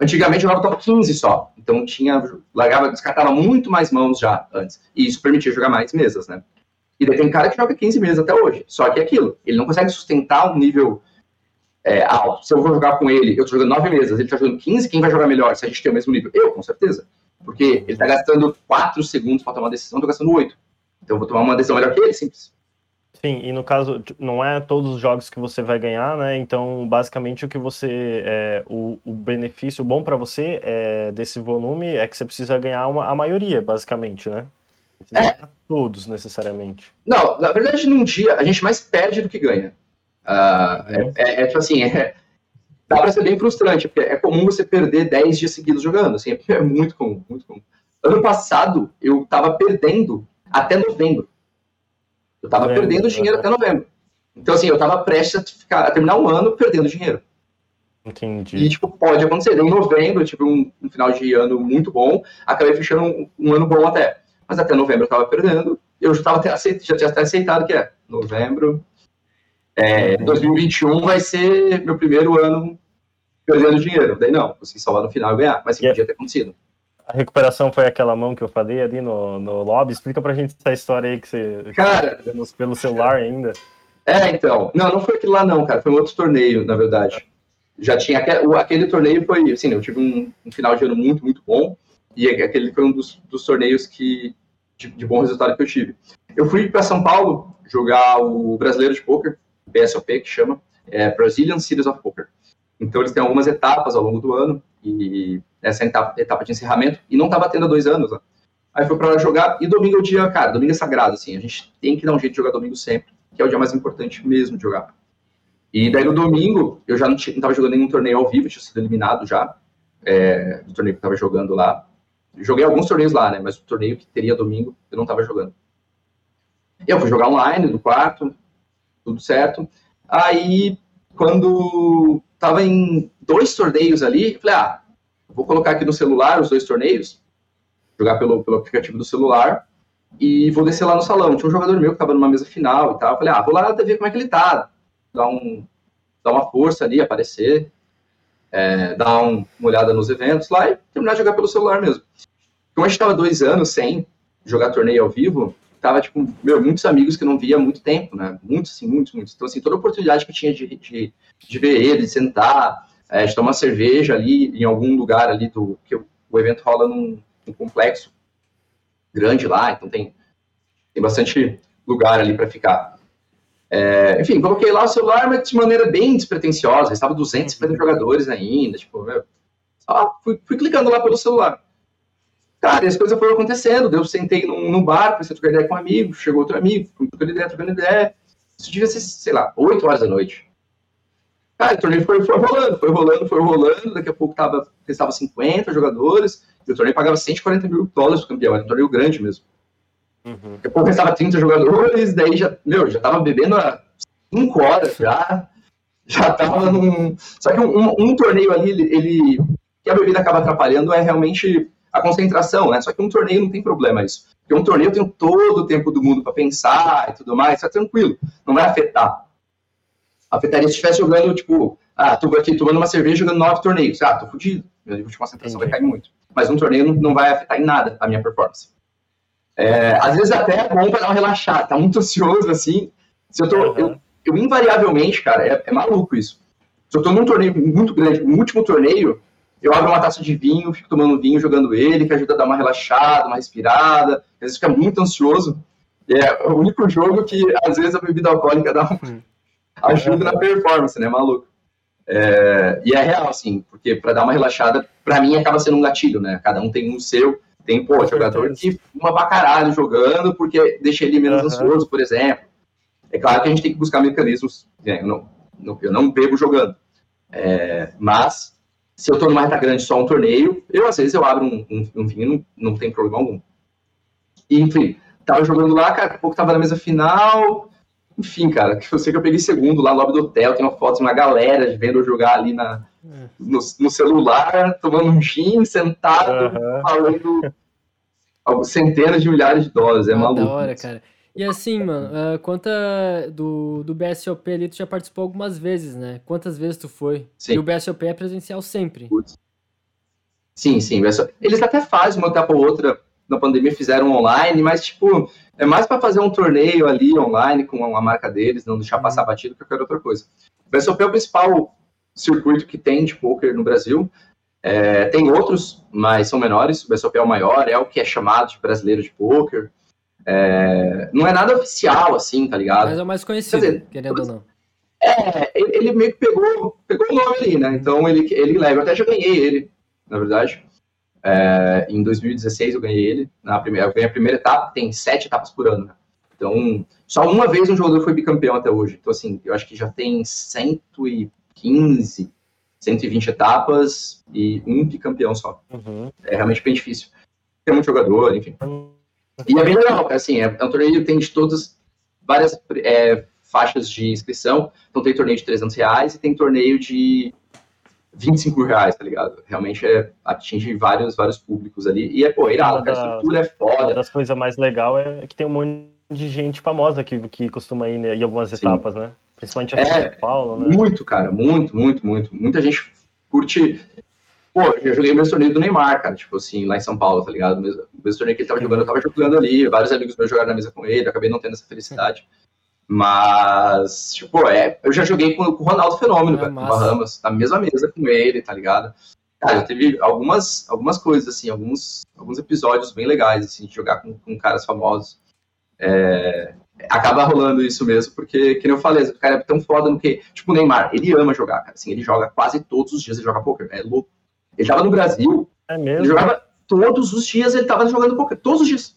Antigamente eu jogava o top 15 só. Então tinha. Largava, descartava muito mais mãos já antes. E isso permitia jogar mais mesas, né? E daí tem cara que joga 15 meses até hoje. Só que é aquilo. Ele não consegue sustentar um nível é, alto. Se eu vou jogar com ele, eu tô jogando 9 meses, ele tá jogando 15, quem vai jogar melhor se a gente tem o mesmo nível? Eu, com certeza. Porque ele tá gastando 4 segundos para tomar uma decisão, eu tô gastando 8. Então eu vou tomar uma decisão melhor que ele, simples. Sim, e no caso, não é todos os jogos que você vai ganhar, né? Então, basicamente, o que você. É, o, o benefício bom para você é, desse volume é que você precisa ganhar uma, a maioria, basicamente, né? É. Todos, necessariamente. Não, na verdade, num dia, a gente mais perde do que ganha. Uh, é, é, é, tipo assim, é, dá pra ser bem frustrante, porque é comum você perder 10 dias seguidos jogando, assim, é muito comum, muito comum. Ano passado, eu tava perdendo até novembro. Eu estava perdendo dinheiro até novembro. Então, assim, eu estava prestes a, ficar, a, terminar um ano perdendo dinheiro. Entendi. E, tipo, pode acontecer. Em novembro, eu tive um, um final de ano muito bom, acabei fechando um, um, ano bom até. Mas até novembro eu estava perdendo. Eu já, tava até aceito, já tinha até aceitado que é novembro. É, 2021 vai ser meu primeiro ano perdendo dinheiro. Daí não, consegui salvar no final e ganhar. Mas sim, yeah. podia ter acontecido. A recuperação foi aquela mão que eu falei ali no, no lobby. Explica pra gente essa história aí que você. Cara. Que pelo celular ainda. É, então. Não, não foi aquele lá, não, cara. Foi um outro torneio, na verdade. Já tinha. Aquele, aquele torneio foi. Assim, eu tive um, um, final de ano muito, muito bom. E aquele foi um dos, dos torneios que, de, de bom resultado que eu tive. Eu fui para São Paulo jogar o Brasileiro de Poker, BSOP, que chama, é Brazilian Series of Poker. Então, eles têm algumas etapas ao longo do ano, e essa etapa, etapa de encerramento, e não estava tendo há dois anos. Né? Aí foi para lá jogar, e domingo é o dia, cara, domingo é sagrado, assim, a gente tem que dar um jeito de jogar domingo sempre, que é o dia mais importante mesmo de jogar. E daí no domingo, eu já não estava jogando nenhum torneio ao vivo, tinha sido eliminado já, é, do torneio que estava jogando lá. Joguei alguns torneios lá, né, mas o torneio que teria domingo, eu não estava jogando. Eu fui jogar online, no quarto, tudo certo. Aí, quando tava em dois torneios ali, falei, ah, vou colocar aqui no celular os dois torneios, jogar pelo, pelo aplicativo do celular, e vou descer lá no salão. Tinha um jogador meu que tava numa mesa final e tal, falei, ah, vou lá ver como é que ele tá, dar, um, dar uma força ali, aparecer, é, dar um, uma olhada nos eventos lá e terminar de jogar pelo celular mesmo. Como a gente tava dois anos sem jogar torneio ao vivo, tava, tipo, meu, muitos amigos que não via há muito tempo, né? Muitos, assim, muitos, muitos. Então, assim, toda oportunidade que tinha de, de, de ver ele, de sentar, é, de tomar cerveja ali em algum lugar ali do... que o, o evento rola num, num, complexo grande lá, então tem, tem bastante lugar ali para ficar. É, enfim, coloquei lá o celular, mas de maneira bem despretensiosa. Estava 250 jogadores ainda, tipo, meu, só fui, fui clicando lá pelo celular. Cara, e as coisas foram acontecendo. Eu sentei num, num bar, comecei a trocar ideia com um amigo, chegou outro amigo, trocando ideia, trocando ideia. Isso devia ser, sei lá, 8 horas da noite. Cara, o torneio foi, foi rolando, foi rolando, foi rolando. Daqui a pouco tava, estava 50 jogadores, e o torneio pagava 140 mil dólares pro campeão. Era um torneio grande mesmo. Uhum. Daqui a pouco estava 30 jogadores, daí já, meu, já tava bebendo há 5 horas já. Já tava num. Só que um, um, um torneio ali, ele, ele. que a bebida acaba atrapalhando é realmente a concentração, né? Só que um torneio não tem problema isso. Porque um torneio eu tenho todo o tempo do mundo para pensar e tudo mais, tá tranquilo, não vai afetar. Afetaria se estivesse jogando, tipo, ah, tô aqui tomando uma cerveja jogando nove torneios. Ah, tô fudido, meu nível de concentração Entendi. vai cair muito. Mas um torneio não, não vai afetar em nada a minha performance. É, às vezes até é bom para dar uma relaxada, tá muito ansioso assim. Se eu tô. Uhum. Eu, eu, invariavelmente, cara, é, é maluco isso. Se eu tô num torneio muito grande, no último torneio, eu abro uma taça de vinho, fico tomando vinho, jogando ele, que ajuda a dar uma relaxada, uma respirada. Às vezes fica muito ansioso. É o único jogo que, às vezes, a bebida alcoólica dá um... Hum. ajuda na performance, né, maluco? É... e é real, assim, porque para dar uma relaxada, para mim acaba sendo um gatilho, né? Cada um tem um seu. Tem, pô, jogador que fuma pra caralho jogando porque deixa ele menos uhum. ansioso, por exemplo. É claro que a gente tem que buscar mecanismos. Né? Eu não, eu não bebo jogando. É, mas se eu estou numa reta grande, só um torneio, eu às vezes eu abro um, um, um vinho, não, não tem problema algum. E, enfim, tava jogando lá, cara, pouco tava na mesa final. Enfim, cara, que eu sei que eu peguei segundo lá no lobby do hotel, tem uma foto de uma galera vendo eu jogar ali na, no, no celular, tomando um gin, sentado, uhum. falando centenas de milhares de dólares. É maluco. Da hora, cara. E assim, mano, uh, quanta do, do BSOP ali tu já participou algumas vezes, né? Quantas vezes tu foi? Sim. E o BSOP é presencial sempre. Sim, sim. Eles até fazem uma etapa ou outra na pandemia, fizeram online, mas, tipo, é mais para fazer um torneio ali online com a marca deles, não deixar passar uhum. batido que qualquer outra coisa. O BSOP é o principal circuito que tem de poker no Brasil. É, tem outros, mas são menores. O BSOP é o maior, é o que é chamado de brasileiro de poker. É, não é nada oficial, assim, tá ligado? Mas é o mais conhecido, dizer, querendo ou não. É, ele, ele, meio que pegou, pegou o nome ali, né? Então ele, ele leva. Eu até já ganhei ele, na verdade. É, em 2016 eu ganhei ele. Na primeira, eu ganhei a primeira etapa, tem sete etapas por ano, né? Então, só uma vez um jogador foi bicampeão até hoje. Então, assim, eu acho que já tem 115, 120 etapas e um bicampeão só. Uhum. É realmente bem difícil. Tem muito jogador, enfim. E é bem legal, assim, é, é um torneio que tem de todas, várias é, faixas de inscrição. Então tem torneio de 300 reais e tem torneio de 25 reais, tá ligado? Realmente é, atinge vários, vários públicos ali. E é, pô, irado, cara, a estrutura é foda. Uma das coisas mais legais é que tem um monte de gente famosa que, que costuma ir né, em algumas Sim. etapas, né? Principalmente aqui é, em São Paulo, né? Muito, cara, muito, muito, muito. Muita gente curte. Pô, eu joguei o mesmo torneio do Neymar, cara, tipo assim, lá em São Paulo, tá ligado? O mesmo, mesmo torneio que ele tava jogando, eu tava jogando ali, vários amigos meus jogaram na mesa com ele, acabei não tendo essa felicidade. Mas, tipo, é, eu já joguei com, com o Ronaldo Fenômeno, é, com o Bahamas, na mesma mesa com ele, tá ligado? Cara, teve algumas, algumas coisas, assim, alguns, alguns episódios bem legais, assim, de jogar com, com caras famosos. É, acaba rolando isso mesmo, porque, que eu falei, o cara é tão foda no que. Tipo, o Neymar, ele ama jogar, cara. Assim, ele joga quase todos os dias, ele joga poker. É louco. Ele tava no Brasil, é mesmo? ele jogava todos os dias, ele tava jogando poker, todos os dias.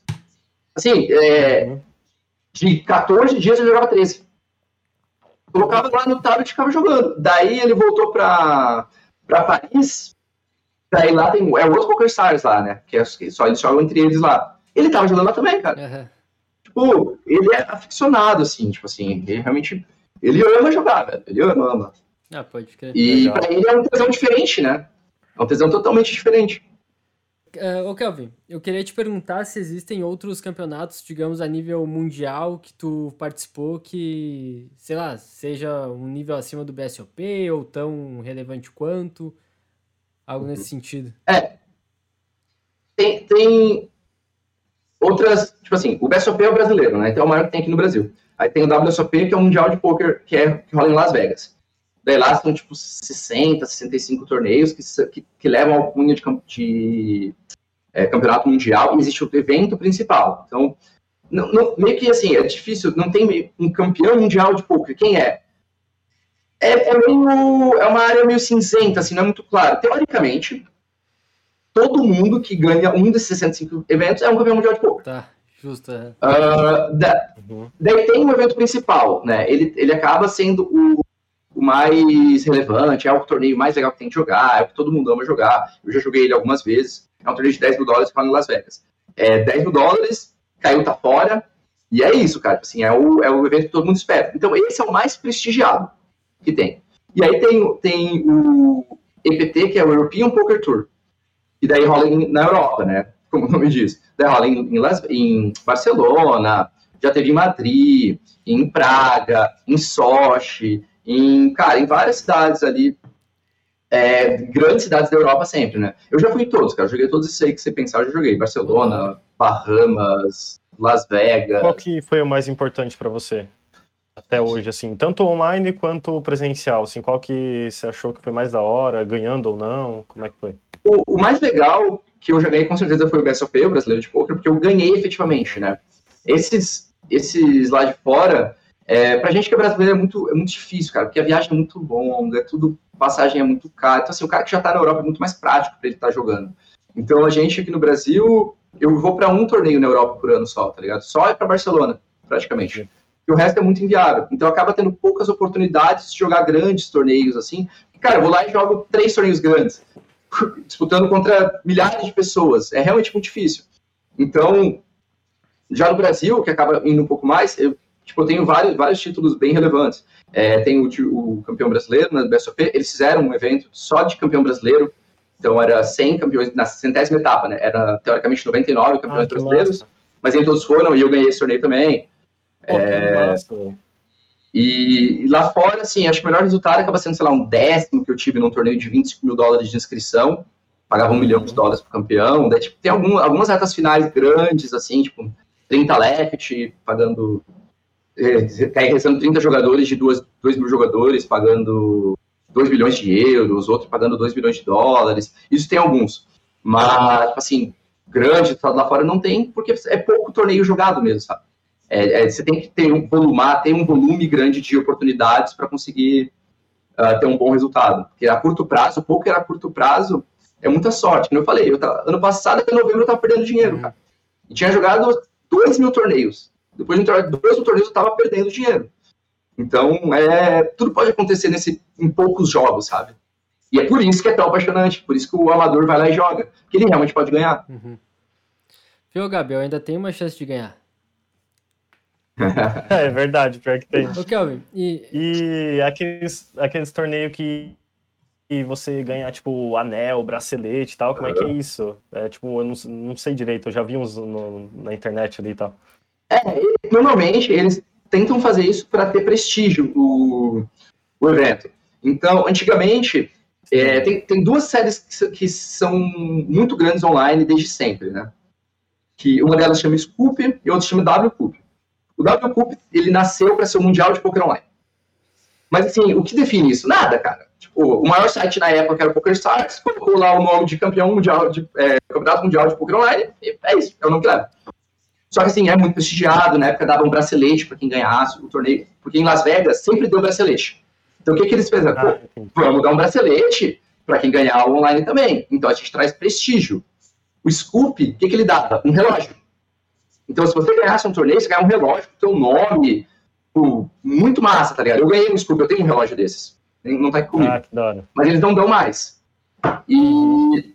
Assim, é, uhum de 14 dias ele jogava 13. Colocava lá no tablet e ficava jogando. Daí ele voltou para Paris. Daí lá tem. É o World Poker Stars lá, né? Que é, só eles jogam entre eles lá. Ele tava jogando lá também, cara. Uhum. Tipo, ele é aficionado, assim, tipo assim, ele realmente. Ele ama jogar, velho. Ele ama, ama. Ah, pode crer. E Legal. pra ele é um tesão diferente, né? É um tesão totalmente diferente. Uh, ô Kelvin, eu queria te perguntar se existem outros campeonatos, digamos, a nível mundial que tu participou que, sei lá, seja um nível acima do BSOP ou tão relevante quanto, algo nesse sentido. É. Tem, tem outras, tipo assim, o BSOP é o brasileiro, né? Então é o maior que tem aqui no Brasil. Aí tem o WSOP, que é o Mundial de Poker, que, é, que rola em Las Vegas. Daí lá são, tipo, 60, 65 torneios que, que, que levam ao cunha de, de é, campeonato mundial e existe o evento principal. Então, não, não, meio que assim, é difícil, não tem um campeão mundial de poker. Quem é? É, é, meio, é uma área meio cinzenta, assim, não é muito claro. Teoricamente, todo mundo que ganha um desses 65 eventos é um campeão mundial de poker. Tá, justo. É. Uh, da, uhum. Daí tem um evento principal, né? Ele, ele acaba sendo o, o mais relevante, é o torneio mais legal que tem que jogar, é o que todo mundo ama jogar. Eu já joguei ele algumas vezes. É um torneio de 10 mil dólares para em Las Vegas. É 10 mil dólares, caiu, tá fora. E é isso, cara. Assim, é o, é o evento que todo mundo espera. Então, esse é o mais prestigiado que tem. E aí tem, tem o EPT, que é o European Poker Tour. E daí rola em, na Europa, né? Como o nome diz. Daí rola em, em, Las, em Barcelona, já teve em Madrid, em Praga, em Sochi, em, cara, em várias cidades ali é, grandes cidades da Europa sempre, né? Eu já fui em todos, cara. Joguei todos esses aí que você pensar, eu já joguei. Barcelona, Bahamas, Las Vegas. Qual que foi o mais importante para você? Até hoje, assim, tanto online quanto presencial, assim, qual que você achou que foi mais da hora, ganhando ou não, como é que foi? O, o mais legal que eu joguei com certeza foi o BSOP, o Brasileiro de Poker, porque eu ganhei efetivamente, né? Esses, esses lá de fora, é, pra gente que é brasileiro é muito, é muito difícil, cara, porque a viagem é muito longa, é tudo, passagem é muito cara. Então, assim, o cara que já tá na Europa é muito mais prático para ele estar tá jogando. Então, a gente aqui no Brasil, eu vou para um torneio na Europa por ano só, tá ligado? Só é para Barcelona, praticamente. E o resto é muito inviável. Então, acaba tendo poucas oportunidades de jogar grandes torneios, assim. E, cara, eu vou lá e jogo três torneios grandes, disputando contra milhares de pessoas. É realmente muito difícil. Então, já no Brasil, que acaba indo um pouco mais, eu tipo, eu tenho vários, vários títulos bem relevantes. É, tem o, o, campeão brasileiro na BSOP, eles fizeram um evento só de campeão brasileiro, então era 100 campeões na centésima etapa, né? Era teoricamente 99 campeões ah, brasileiros, massa. mas nem todos foram e eu ganhei esse torneio também. Pô, é, e, e, lá fora, assim, acho que o melhor resultado acaba sendo, sei lá, um décimo que eu tive num torneio de 25 mil dólares de inscrição, pagava um milhão de dólares pro campeão. Daí, tipo, tem algum, algumas retas finais grandes, assim, tipo, 30 left, pagando é, cair recebendo 30 jogadores de 2, 2 mil jogadores, pagando 2 milhões de euros, outro pagando 2 milhões de dólares. Isso tem alguns. Mas, tipo assim, grande, lá fora não tem, porque é pouco torneio jogado mesmo, sabe? É, é, você tem que ter um volumar, ter um volume grande de oportunidades para conseguir uh, ter um bom resultado. Porque a curto prazo, o poker a curto prazo é muita sorte. Como eu falei, eu tava, ano passado, até novembro, eu estava perdendo dinheiro, cara. E tinha jogado 2 mil torneios. Depois de dois torneios, eu estava perdendo dinheiro. Então, é, tudo pode acontecer nesse, em poucos jogos, sabe? E é por isso que é tão apaixonante, por isso que o amador vai lá e joga, porque ele realmente pode ganhar. Uhum. Viu, Gabriel, ainda tem uma chance de ganhar. é verdade, pior que tem. Ô, Kelvin, e... E aqueles, aqueles torneios que, que você ganha, tipo, anel, bracelete e tal, como é que é isso? É, tipo, eu não, não sei direito, eu já vi uns no, na internet ali e tal. É, normalmente eles tentam fazer isso para ter prestígio o, o evento. Então, antigamente, é, tem, tem duas séries que, que, são muito grandes online desde sempre, né? Que uma delas chama Scoop e outra chama W Cup. O W Cup, ele nasceu para ser o Mundial de Poker Online. Mas, assim, o que define isso? Nada, cara. Tipo, o maior site na época era o PokerStars, colocou lá o nome de campeão mundial, de é, campeonato mundial de Poker Online, e é isso, é o nome que leva. Só que, assim, é muito prestigiado, na época dava um bracelete para quem ganhasse o torneio, porque em Las Vegas sempre deu bracelete. Então, o que, que eles fizeram? Ah, vamos dar um bracelete para quem ganhar o online também. Então, a gente traz prestígio. O Scoop, o que, que ele dava? Um relógio. Então, se você ganhasse um torneio, você ganha um relógio com teu nome, pô, muito massa, tá ligado? Eu ganhei um Scoop, eu tenho um relógio desses. Não tá aqui comigo. Ah. Mas eles não dão mais. E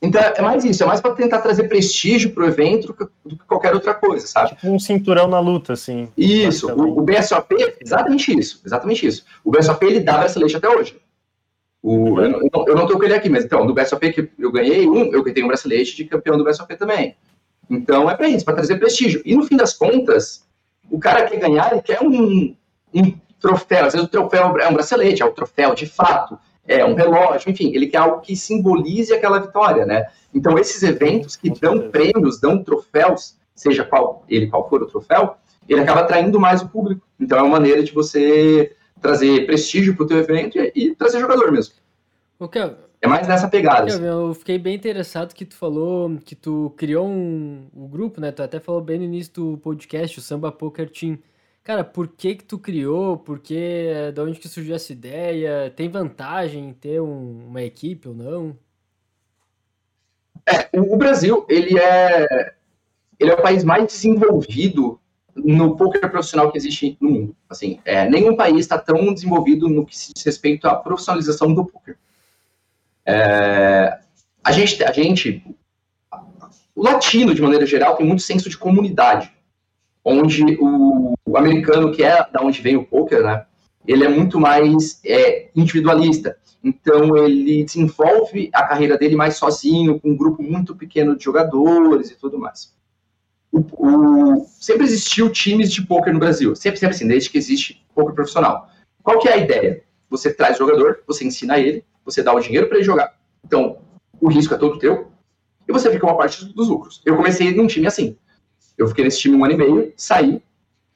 então é mais isso, é mais para tentar trazer prestígio pro evento do que qualquer outra coisa, sabe? Tipo um cinturão na luta, assim. Isso, o, o BSOP, exatamente isso, exatamente isso. O BSOP ele dá bracelete até hoje. O, eu, não, eu não tô com ele aqui, mas então, do BSOP que eu ganhei um, eu tenho um bracelete de campeão do BSOP também. Então é para isso, para trazer prestígio. E no fim das contas, o cara quer ganhar, ele quer um, um troféu. Às vezes o troféu é um bracelete, é o um troféu de fato é, um relógio, enfim, ele quer algo que simbolize aquela vitória, né? Então, esses eventos que dão prêmios, dão troféus, seja qual ele qual for o troféu, ele acaba atraindo mais o público. Então, é uma maneira de você trazer prestígio para o teu evento e, e, trazer jogador mesmo. Okay. É mais nessa pegada. Assim. Eu fiquei bem interessado que tu falou que tu criou um, um grupo, né? Tu até falou bem no início do podcast, o Samba Poker Team. Cara, por que que tu criou? Por que, de onde que surgiu essa ideia? Tem vantagem em ter um, uma equipe ou não? É, o Brasil, ele é, ele é o país mais desenvolvido no poker profissional que existe no mundo. Assim, é, nenhum país está tão desenvolvido no que se diz respeito à profissionalização do poker. É, a gente, a gente, o latino de maneira geral tem muito senso de comunidade onde o, o, americano, que é da onde vem o poker, né, ele é muito mais é, individualista. Então, ele desenvolve a carreira dele mais sozinho, com um grupo muito pequeno de jogadores e tudo mais. O, o, sempre existiu times de poker no Brasil, sempre, sempre assim, desde que existe poker profissional. Qual que é a ideia? Você traz o jogador, você ensina ele, você dá o dinheiro para ele jogar. Então, o risco é todo teu, e você fica uma parte dos lucros. Eu comecei num time assim. Eu fiquei nesse time um ano e meio, saí,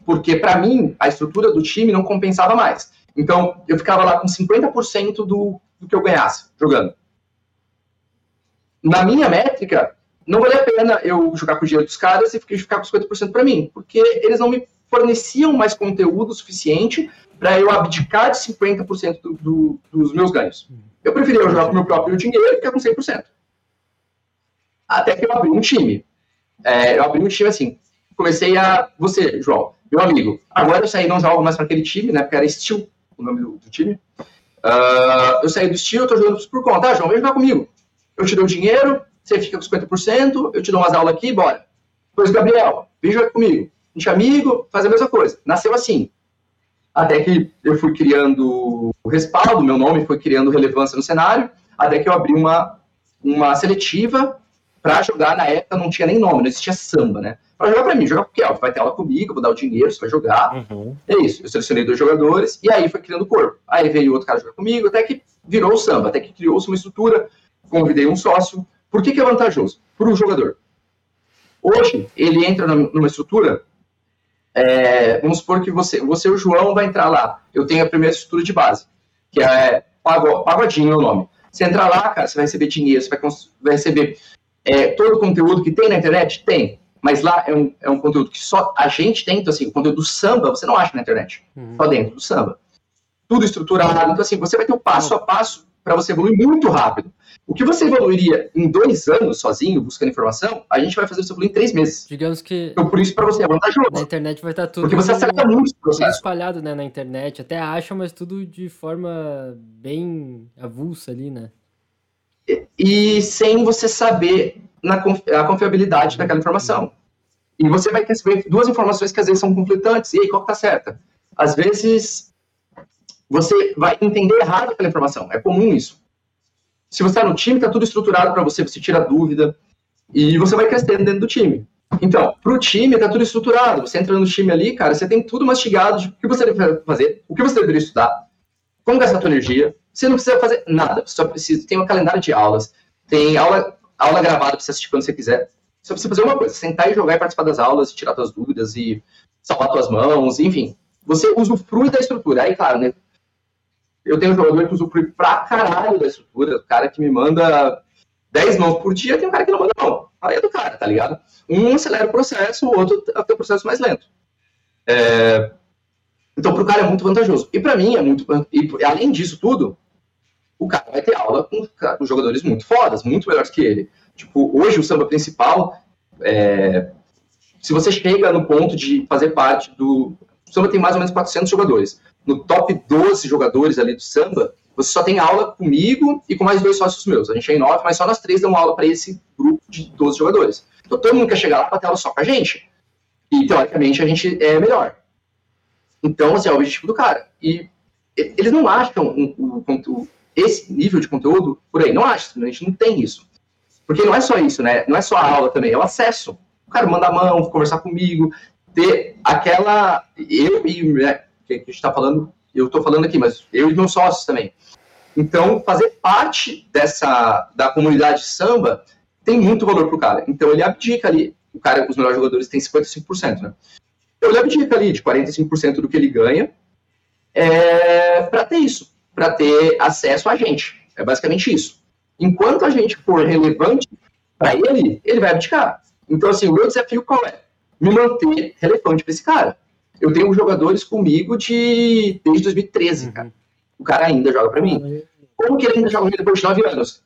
porque para mim a estrutura do time não compensava mais. Então eu ficava lá com 50% do, do que eu ganhasse jogando. Na minha métrica, não valia a pena eu jogar com o dinheiro dos caras e ficar com 50% para mim, porque eles não me forneciam mais conteúdo suficiente para eu abdicar de 50% do, do, dos meus ganhos. Eu preferia jogar com o meu próprio dinheiro e ficar com 100%. Até que eu abri um time é, eu abri um time assim. Comecei a. Você, João, meu amigo, agora eu saí, não jogo mais para aquele time, né? Porque era Steel o nome do, do time. Uh, eu saí do Steel, eu tô jogando por conta. Ah, João, vem jogar comigo. Eu te dou dinheiro, você fica com 50%, eu te dou umas aulas aqui, bora. Depois, Gabriel, vem jogar comigo. A gente é amigo, faz a mesma coisa. Nasceu assim. Até que eu fui criando o respaldo, meu nome foi criando relevância no cenário, até que eu abri uma, uma seletiva para jogar, na época não tinha nem nome, não existia samba, né? Para jogar para mim, jogar com o Kelvin, vai ter aula comigo, vou dar o dinheiro, você vai jogar. Uhum. É isso. Eu selecionei dois jogadores e aí foi criando o corpo. Aí veio outro cara jogar comigo, até que virou o samba, até que criou-se uma estrutura, convidei um sócio. Por que, que é vantajoso? Para o jogador. Hoje, ele entra numa estrutura, é, vamos supor que você, você e o João vai entrar lá. Eu tenho a primeira estrutura de base, que é pagodinho é o nome. Você entrar lá, cara, você vai receber dinheiro, você vai, vai receber é, todo o conteúdo que tem na internet? Tem. Mas lá é um, é um conteúdo que só a gente tem, então assim, o conteúdo do samba você não acha na internet. Uhum. Só dentro do samba. Tudo estruturado. Então assim, você vai ter o um passo a passo para você evoluir muito rápido. O que você evoluiria em dois anos sozinho, buscando informação, a gente vai fazer você evoluir em três meses. Digamos que. Então, por isso, para você é vantajoso. Na internet vai estar tudo. Porque você acerta muito o processo. Espalhado né, na internet. Até acha, mas tudo de forma bem avulsa ali, né? E, sem você saber na, a confiabilidade daquela informação. E você vai receber duas informações que às vezes são conflitantes. E aí, qual que tá certa? Às vezes, você vai entender errado aquela informação. É comum isso. Se você está no time, está tudo estruturado para você, você tira dúvida e você vai crescendo dentro do time. Então, para o time, está tudo estruturado. Você entra no time ali, cara, você tem tudo mastigado de o que você deve fazer, o que você deveria estudar, como gastar a sua energia. Você não precisa fazer nada, só precisa, tem um calendário de aulas, tem aula aula gravada para você assistir quando você quiser. Você precisa fazer uma coisa, sentar e jogar e participar das aulas, tirar suas dúvidas e salvar suas mãos, enfim. Você usufrui da estrutura. Aí, claro, né? Eu tenho um jogador que usufrui pra caralho da estrutura, o cara que me manda 10 mãos por dia, tem um cara que não manda não. Aí é do cara, tá ligado? Um acelera o processo, o outro tem o processo mais lento. É... Então, pro cara é muito vantajoso. E para mim é muito. E, além disso tudo, o cara vai ter aula com, com jogadores muito fodas, muito melhores que ele. Tipo, hoje o samba principal, é, se você chega no ponto de fazer parte do. O samba tem mais ou menos 400 jogadores. No top 12 jogadores ali do samba, você só tem aula comigo e com mais dois sócios meus. A gente é em nove, mas só nós três damos aula para esse grupo de 12 jogadores. Então todo mundo quer chegar lá para ter aula só com a gente. E teoricamente a gente é melhor. Então, assim, é o objetivo do cara. E eles não acham o, o, esse nível de conteúdo por aí. Não acho, a gente não tem isso. Porque não é só isso, né? Não é só a aula também, é o acesso. O cara manda a mão, conversar comigo, ter aquela. Eu e. Né, que a gente está falando, eu estou falando aqui, mas eu e meus sócios também. Então, fazer parte dessa da comunidade samba tem muito valor para o cara. Então, ele abdica ali. O cara, os melhores jogadores têm 55%, né? Então, ele abdica ali de 45% do que ele ganha é, para ter isso para ter acesso a gente. É basicamente isso. Enquanto a gente for relevante para ele, ele vai abdicar. Então, assim, o meu desafio qual é? Me manter relevante para esse cara. Eu tenho jogadores comigo de desde 2013, uhum. cara. O cara ainda joga para mim. Como que ele ainda joga depois de 9 anos?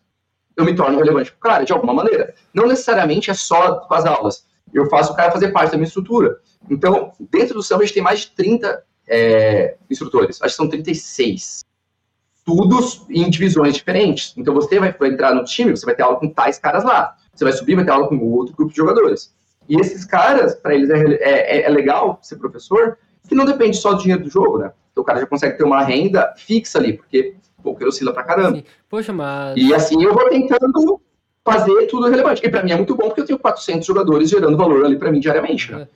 Eu me torno relevante para o cara, de alguma maneira. Não necessariamente é só com as aulas. Eu faço o cara fazer parte da minha estrutura. Então, dentro do samba, a gente tem mais de 30 é, instrutores. Acho que são 36 tudo em divisões diferentes. Então você vai, vai, entrar no time, você vai ter aula com tais caras lá. Você vai subir, vai ter aula com outro grupo de jogadores. E esses caras, para eles é, é, é, legal ser professor, que não depende só do dinheiro do jogo, né? Então o cara já consegue ter uma renda fixa ali, porque o que oscila pra caramba. Sim. Poxa, mas. E assim eu vou tentando fazer tudo relevante. E para mim é muito bom porque eu tenho 400 jogadores gerando valor ali para mim diariamente, né?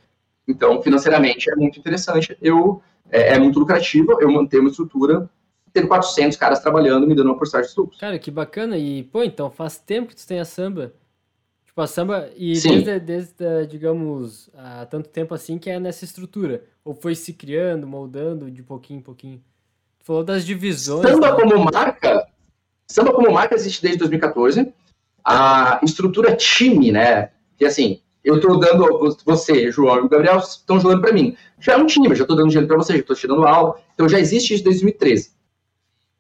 Então, financeiramente é muito interessante. Eu é, é muito lucrativo eu manter uma estrutura tendo 400 caras trabalhando, me dando uma porcentagem de lucros. Cara, que bacana. E, pô, então faz tempo que tu tem a samba. Tipo, a samba, e Sim. desde, desde, digamos, há tanto tempo assim que é nessa estrutura. Ou foi se criando, moldando de pouquinho em pouquinho. Tu falou das divisões. Samba né? como marca, samba como marca existe desde 2014. A estrutura time, né? Que assim, eu estou dando, você, João e o Gabriel estão jogando para mim. Já é um time, já estou dando dinheiro para você, já estou te dando aula. Então já existe isso desde 2013.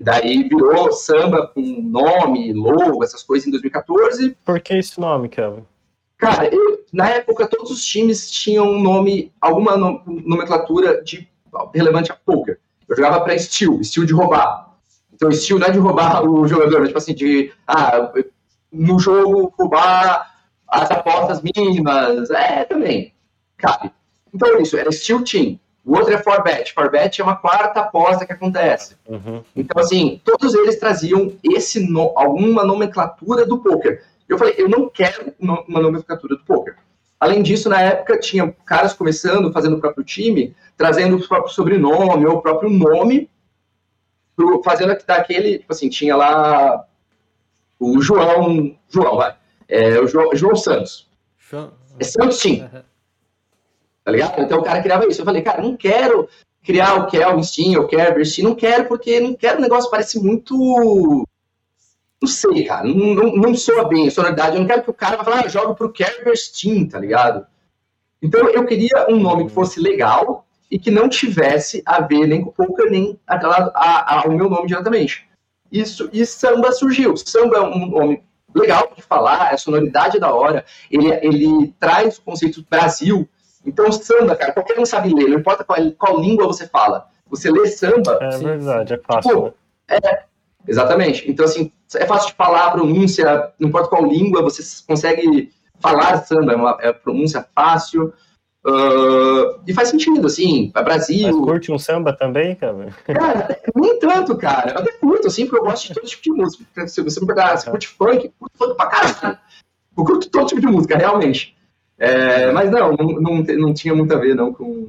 Daí virou samba com nome, logo, essas coisas em 2014. Por que esse nome, Kevin? Cara, eu, na época todos os times tinham um nome, alguma nomenclatura de, relevante a poker. Eu jogava para estilo, estilo de roubar. Então, estilo não é de roubar o jogador, mas tipo assim, de ah, no jogo roubar as apostas mínimas. É, também. Cabe. Então, é isso, era estilo team. O outro é Forbet. Forbet é uma quarta aposta que acontece. Uhum. Então, assim, todos eles traziam esse no, alguma nomenclatura do poker. Eu falei, eu não quero uma nomenclatura do poker. Além disso, na época, tinha caras começando, fazendo o próprio time, trazendo o próprio sobrenome ou o próprio nome, fazendo daquele, tipo assim, tinha lá o João, João, vai, é, o João, João Santos. É Santos Team. Tá ligado? Então o cara criava isso. Eu falei, cara, não quero criar o Kelvin Steam, o Kerber Steam, não quero, porque não quero um negócio que parece muito Não sei, cara. Não, não, não soa bem a sonoridade. Eu não quero que o cara vá falar, ah, jogo pro Kerber's Team, tá ligado? Então eu queria um nome que fosse legal e que não tivesse a ver nem com poker, nem atrelado ao meu nome diretamente. Isso, e samba surgiu. Samba é um nome legal de falar, a sonoridade é da hora, ele, ele traz o conceito do Brasil. Então, samba, cara, qualquer um sabe ler, não importa qual, qual língua você fala. Você lê samba. É verdade, é fácil. Tipo, né? é, exatamente. Então, assim, é fácil de falar a pronúncia, não importa qual língua, você consegue falar samba, é uma é pronúncia fácil. Uh, e faz sentido, assim, para Brasil. Mas curte um samba também, cara? Cara, nem tanto, cara. Eu até curto, assim, porque eu gosto de todo tipo de música. Se você me perguntar, você curte funk, curto funk pra caralho. Eu curto todo tipo de música, realmente. É, mas não, não, não, não, tinha muito a ver, não, com,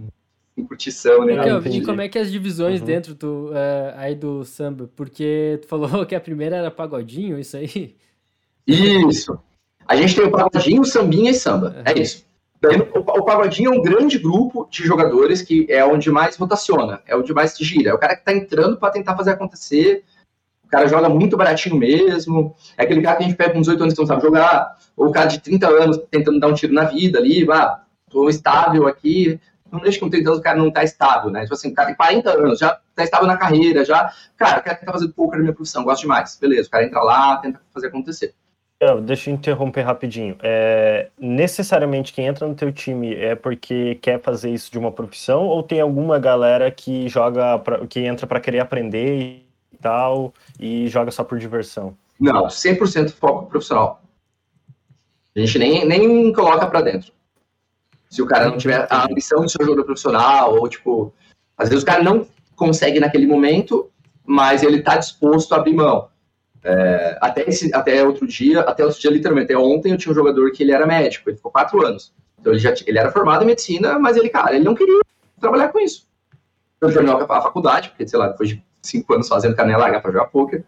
com curtição, né? E como é que é as divisões uhum. dentro do, uh, aí do samba? Porque tu falou que a primeira era pagodinho, isso aí? Isso. A gente tem o pagodinho, sambinha e samba. Uhum. É isso. O, o Pagodinho é um grande grupo de jogadores que é onde mais rotaciona, é onde mais gira. É o cara que tá entrando para tentar fazer acontecer. O cara joga muito baratinho mesmo. É aquele cara que a gente pega com 18 anos que não sabe jogar. Ou o cara de 30 anos tentando dar um tiro na vida ali. Ah, tô estável aqui. Não deixa que com 30 anos o cara não tá estável, né? Tipo assim, o cara tem 40 anos, já tá estável na carreira, já. Cara, o cara tá fazendo pouco na minha profissão, gosto demais. Beleza, o cara entra lá, tenta fazer acontecer. Deixa eu interromper rapidinho. É, necessariamente quem entra no teu time é porque quer fazer isso de uma profissão ou tem alguma galera que joga pra, que entra para querer aprender e tal e joga só por diversão? Não, 100% foco profissional. A gente nem, nem coloca para dentro. Se o cara não tiver a ambição de ser um jogador profissional ou tipo, às vezes o cara não consegue naquele momento, mas ele está disposto a abrir mão. É, até, esse, até outro dia, até outro dia, literalmente, até ontem eu tinha um jogador que ele era médico, ele ficou quatro anos. Então ele já ele era formado em medicina, mas ele, cara, ele não queria trabalhar com isso. Então ele terminou a faculdade, porque, sei lá, depois de cinco anos fazendo canela larga para jogar poker,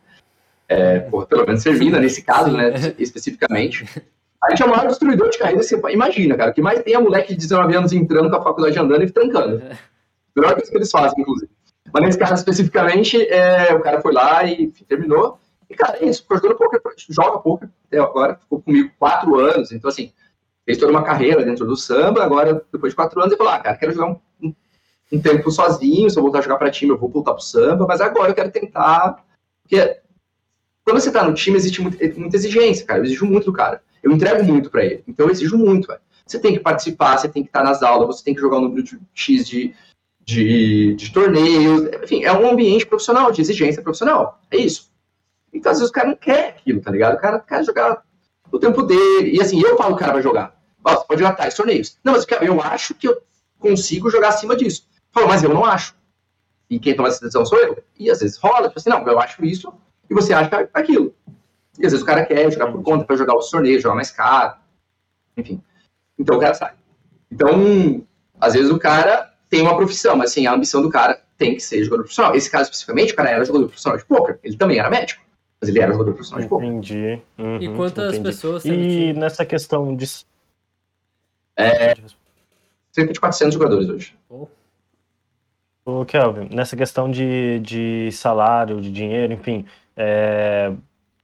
é, porra, pelo menos servindo nesse caso, né, especificamente. A gente é o maior destruidor de carreira, você imagina, cara, o que mais tem é moleque de 19 anos entrando com a faculdade andando e trancando. Melhor coisa que eles fazem, inclusive. Mas nesse caso especificamente, é, o cara foi lá e enfim, terminou. E, cara, é isso, jogador poker, joga poker até agora, ficou comigo quatro anos, então, assim, fez toda uma carreira dentro do samba, agora, depois de quatro anos, ele falou, ah, cara, quero jogar um, um, um tempo sozinho, se eu voltar a jogar para time, eu vou voltar pro samba, mas agora eu quero tentar, porque quando você tá no time, existe muita, muita exigência, cara, eu exijo muito do cara, eu entrego muito para ele, então eu exijo muito, velho. Você tem que participar, você tem que estar nas aulas, você tem que jogar um número de X de, de, de torneios, enfim, é um ambiente profissional, de exigência profissional, é isso. Então, às vezes, o cara não quer aquilo, tá ligado? O cara quer jogar o tempo dele. E assim, eu falo o cara vai jogar. Você pode jogar tais torneios. Não, mas eu acho que eu consigo jogar acima disso. Falo, mas eu não acho. E quem toma essa decisão sou eu. E às vezes rola, tipo assim, não, eu acho isso e você acha aquilo. E às vezes o cara quer jogar por conta para jogar os torneios, jogar mais caro. Enfim. Então o cara sai. Então, às vezes o cara tem uma profissão, mas assim, a ambição do cara tem que ser jogador profissional. Esse caso especificamente, o cara era jogador profissional de poker. Ele também era médico. Mas ele era jogador profissional de poker. Entendi. Uhum, e quantas entendi. pessoas E nessa questão de. É, cerca de 400 jogadores hoje. Oh. O Kelvin, nessa questão de, de salário, de dinheiro, enfim, é,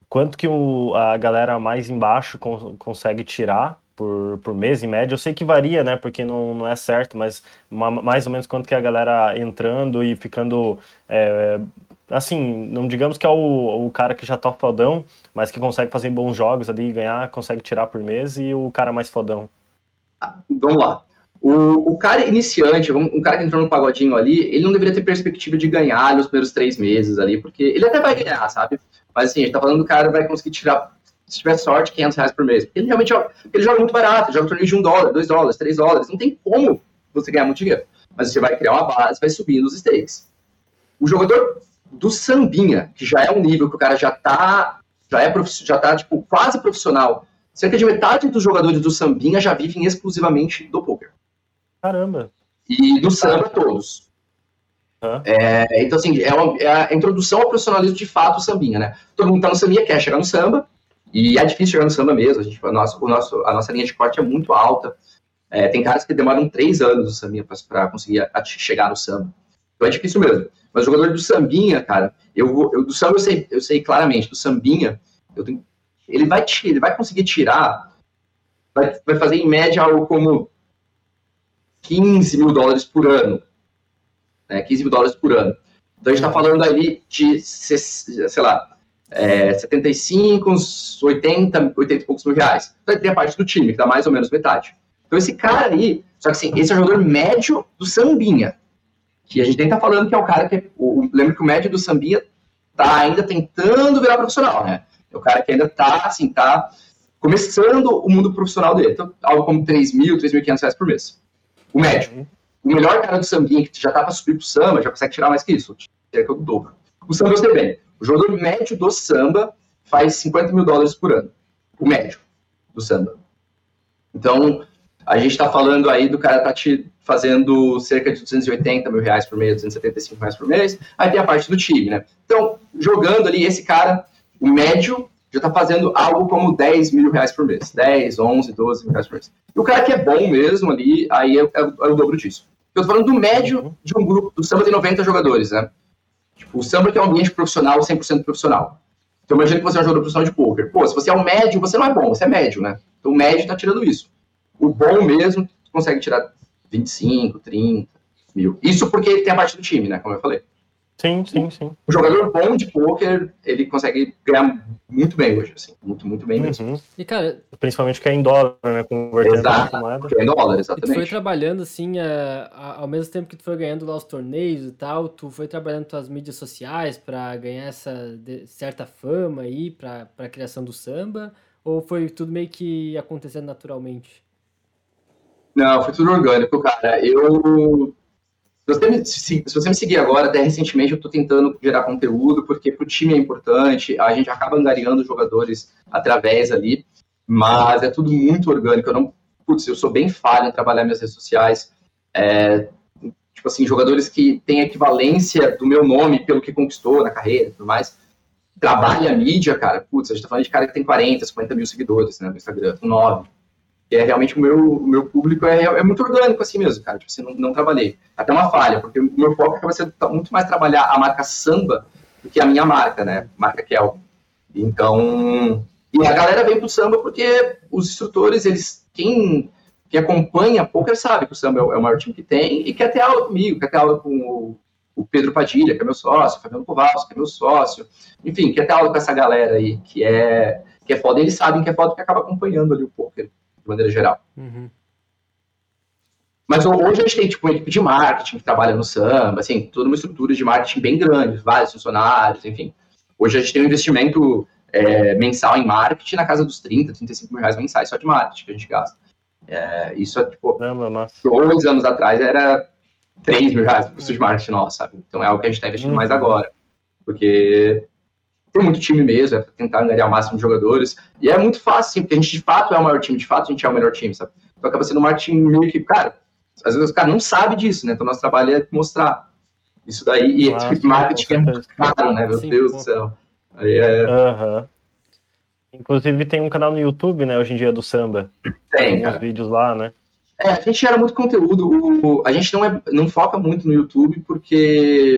quanto que o, a galera mais embaixo con, consegue tirar por, por mês, em média? Eu sei que varia, né, porque não, não é certo, mas mais ou menos quanto que a galera entrando e ficando é, assim, não digamos que é o, o cara que já tá fodão, mas que consegue fazer bons jogos ali, ganhar, consegue tirar por mês, e o cara mais fodão. Ah, vamos lá. O, o cara iniciante, um, cara que entrou no pagodinho ali, ele não deveria ter perspectiva de ganhar nos primeiros três meses ali, porque ele até vai ganhar, sabe? Mas assim, a gente tá falando do cara vai conseguir tirar, se tiver sorte, 500 reais por mês. Ele realmente joga, ele joga muito barato, joga torneio de um dólar, dois dólares, três dólares, não tem como você ganhar muito dinheiro. Mas você vai criar uma base, vai subindo os stakes. O jogador do sambinha, que já é um nível que o cara já tá, já é já tá, tipo, quase profissional. Cerca de metade dos jogadores do sambinha já vivem exclusivamente do poker. Caramba. E do samba todos. É, então, assim, é, uma, é, a introdução ao profissionalismo de fato, o sambinha, né? Todo mundo tá no sambinha, quer chegar no samba, e é difícil chegar no samba mesmo. A, gente, a, nossa, o nosso, a nossa linha de corte é muito alta. É, tem caras que demoram três anos no sambinha para conseguir chegar no samba. Então é difícil mesmo. Mas o jogador do sambinha, cara, eu, eu do samba eu sei, eu sei claramente, do sambinha, tenho, ele, vai, ele vai conseguir tirar, vai, vai fazer em média algo como 15 mil dólares por ano. Né, 15 mil dólares por ano. Então a gente está falando ali de, sei lá, é, 75, uns 80, 80 e poucos mil reais. Então tem a parte do time, que dá mais ou menos metade. Então esse cara aí, só que assim, esse é o jogador médio do Sambinha. Que a gente nem tá falando que é o cara que. É, o, lembra que o médio do Sambinha tá ainda tentando virar profissional, né? É o cara que ainda tá, assim, tá começando o mundo profissional dele. Então, algo como 3 mil, 3.500 reais por mês. O médio. O melhor cara do Sambinha, que já tá pra subir pro samba, já consegue tirar mais que isso. É que eu dobro. O samba eu sei bem. O jogador médio do samba faz 50 mil dólares por ano. O médio do samba. Então, a gente está falando aí do cara tá te fazendo cerca de 280 mil reais por mês, 275 reais por mês. Aí tem a parte do time, né? Então, jogando ali, esse cara, o médio, já está fazendo algo como 10 mil reais por mês. 10, 11, 12 mil reais por mês. E o cara que é bom mesmo ali, aí é, é, é o dobro disso. Eu tô falando do médio de um grupo, do samba de 90 jogadores, né? Tipo, o samba que é um ambiente profissional, 100% profissional. Então, imagina que você é um jogador profissional de poker. Pô, se você é um médio, você não é bom, você é médio, né? Então, o médio está tirando isso. O bom mesmo, consegue tirar 25, 30 mil. Isso porque tem a parte do time, né? Como eu falei. Sim, sim, sim. O jogador bom de poker, ele consegue ganhar muito bem hoje, assim. Muito, muito bem mesmo. Uhum. E, cara... Principalmente que é em dólar, né? Convertendo Exato, moeda. é em dólar, exatamente. E tu foi trabalhando, assim, a, a, ao mesmo tempo que tu foi ganhando lá os torneios e tal, tu foi trabalhando tuas mídias sociais para ganhar essa de, certa fama aí, pra, pra criação do samba? Ou foi tudo meio que acontecendo naturalmente? Não, foi tudo orgânico, cara. Eu se você, me, se, se você me seguir agora, até recentemente eu estou tentando gerar conteúdo, porque para o time é importante, a gente acaba angariando jogadores através ali, mas é tudo muito orgânico. Eu não, putz, eu sou bem falho em trabalhar minhas redes sociais. É, tipo assim, jogadores que têm equivalência do meu nome pelo que conquistou na carreira e tudo mais. Trabalha a mídia, cara. Putz, a gente tá falando de cara que tem 40, 50 mil seguidores né, no Instagram, 9 que é realmente o meu, o meu público é, é muito orgânico assim mesmo, cara. Tipo, assim, não, não trabalhei. Até uma falha, porque o meu foco acaba sendo muito mais trabalhar a marca samba do que a minha marca, né? Marca Kel. Então, e a galera vem pro samba porque os instrutores, eles, quem, quem acompanha poker sabe que o samba é o, é o maior time que tem e quer ter aula comigo, quer ter aula com o, o Pedro Padilha, que é meu sócio, o Fabiano Kovalski, que é meu sócio. Enfim, quer ter aula com essa galera aí, que é, que é foda. Eles sabem que é foda porque acaba acompanhando ali o poker de maneira geral. Uhum. Mas hoje a gente tem tipo uma equipe de marketing que trabalha no samba, assim, toda uma estrutura de marketing bem grande, vários funcionários, enfim. Hoje a gente tem um investimento é, mensal em marketing na casa dos 30, 35 mil reais mensais só de marketing que a gente gasta. É, isso é tipo, dois anos atrás era 3 mil reais custo de marketing nosso, sabe? Então é algo que a gente está investindo uhum. mais agora. Porque tem muito time mesmo, é tentar ganhar o máximo de jogadores. E é muito fácil, sim, porque a gente de fato é o maior time, de fato a gente é o melhor time, sabe? Então acaba sendo um marketing meio que, cara, às vezes o cara não sabe disso, né? Então nosso trabalho é mostrar isso daí. E ah, marketing é muito caro, né? Meu sim, Deus do céu. Aí é. Uhum. Inclusive tem um canal no YouTube, né, hoje em dia do samba. Tem. Tem uns vídeos lá, né? É, a gente gera muito conteúdo. A gente não, é, não foca muito no YouTube porque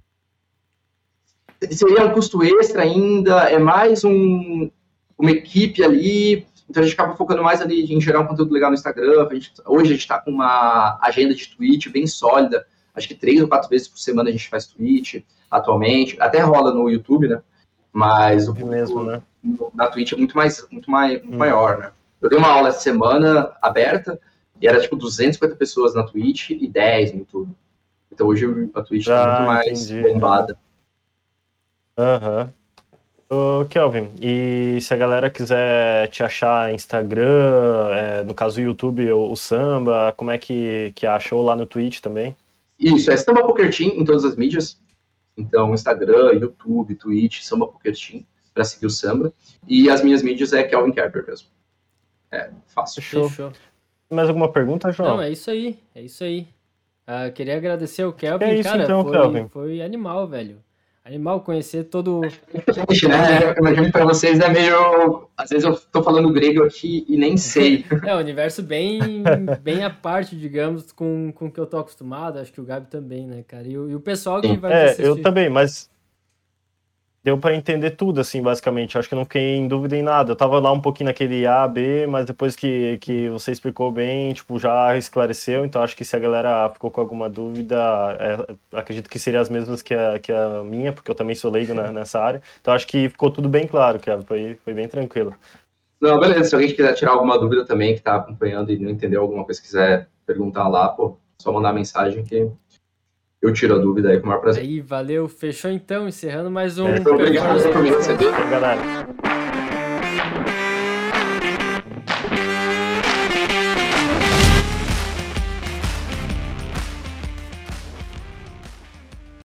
seria um custo extra ainda, é mais um, uma equipe ali, então a gente acaba focando mais ali em gerar um conteúdo legal no Instagram. A gente, hoje a gente está com uma agenda de tweet bem sólida, acho que três ou quatro vezes por semana a gente faz tweet atualmente, até rola no YouTube, né? Mas o mesmo, né? na Twitch é muito mais muito, mais, muito hum. maior, né? Eu dei uma aula essa semana aberta e era tipo 250 pessoas na Twitch e 10 no YouTube. Então hoje a Twitch está ah, muito mais entendi. bombada. Aham. Uhum. Ô, Kelvin, e se a galera quiser te achar Instagram, é, no caso o YouTube ou o Samba, como é que, que acha? Ou lá no Twitch também? Isso, é Samba Poker Team em todas as mídias. Então, Instagram, YouTube, Twitch, Samba Poker Team, para seguir o Samba. E as minhas mídias é Kelvin Kerber mesmo. É, fácil. Show. Fechou. Mais alguma pergunta, João? Não, é isso aí, é isso aí. Uh, queria agradecer o Kelvin, é isso, cara, então, foi, Kelvin. foi animal, velho. Animal conhecer todo. Gente, né? Eu imagino pra vocês é meio. Às vezes eu tô falando grego aqui e nem sei. É, um universo bem, bem à parte, digamos, com, com o que eu tô acostumado. Acho que o Gabi também, né, cara? E, e o pessoal que Sim. vai É, eu também, mas. Deu para entender tudo, assim, basicamente. Acho que não fiquei em dúvida em nada. Eu tava lá um pouquinho naquele A, B, mas depois que, que você explicou bem, tipo, já esclareceu. Então acho que se a galera ficou com alguma dúvida, é, acredito que seria as mesmas que a, que a minha, porque eu também sou leigo né, nessa área. Então acho que ficou tudo bem claro, cara. Foi, foi bem tranquilo. Não, beleza. Se alguém quiser tirar alguma dúvida também, que tá acompanhando e não entendeu alguma coisa, quiser perguntar lá, pô, só mandar mensagem que eu tiro a dúvida aí com o maior prazer. Aí, valeu. Fechou então, encerrando mais um. É, obrigado por me receber. Galera.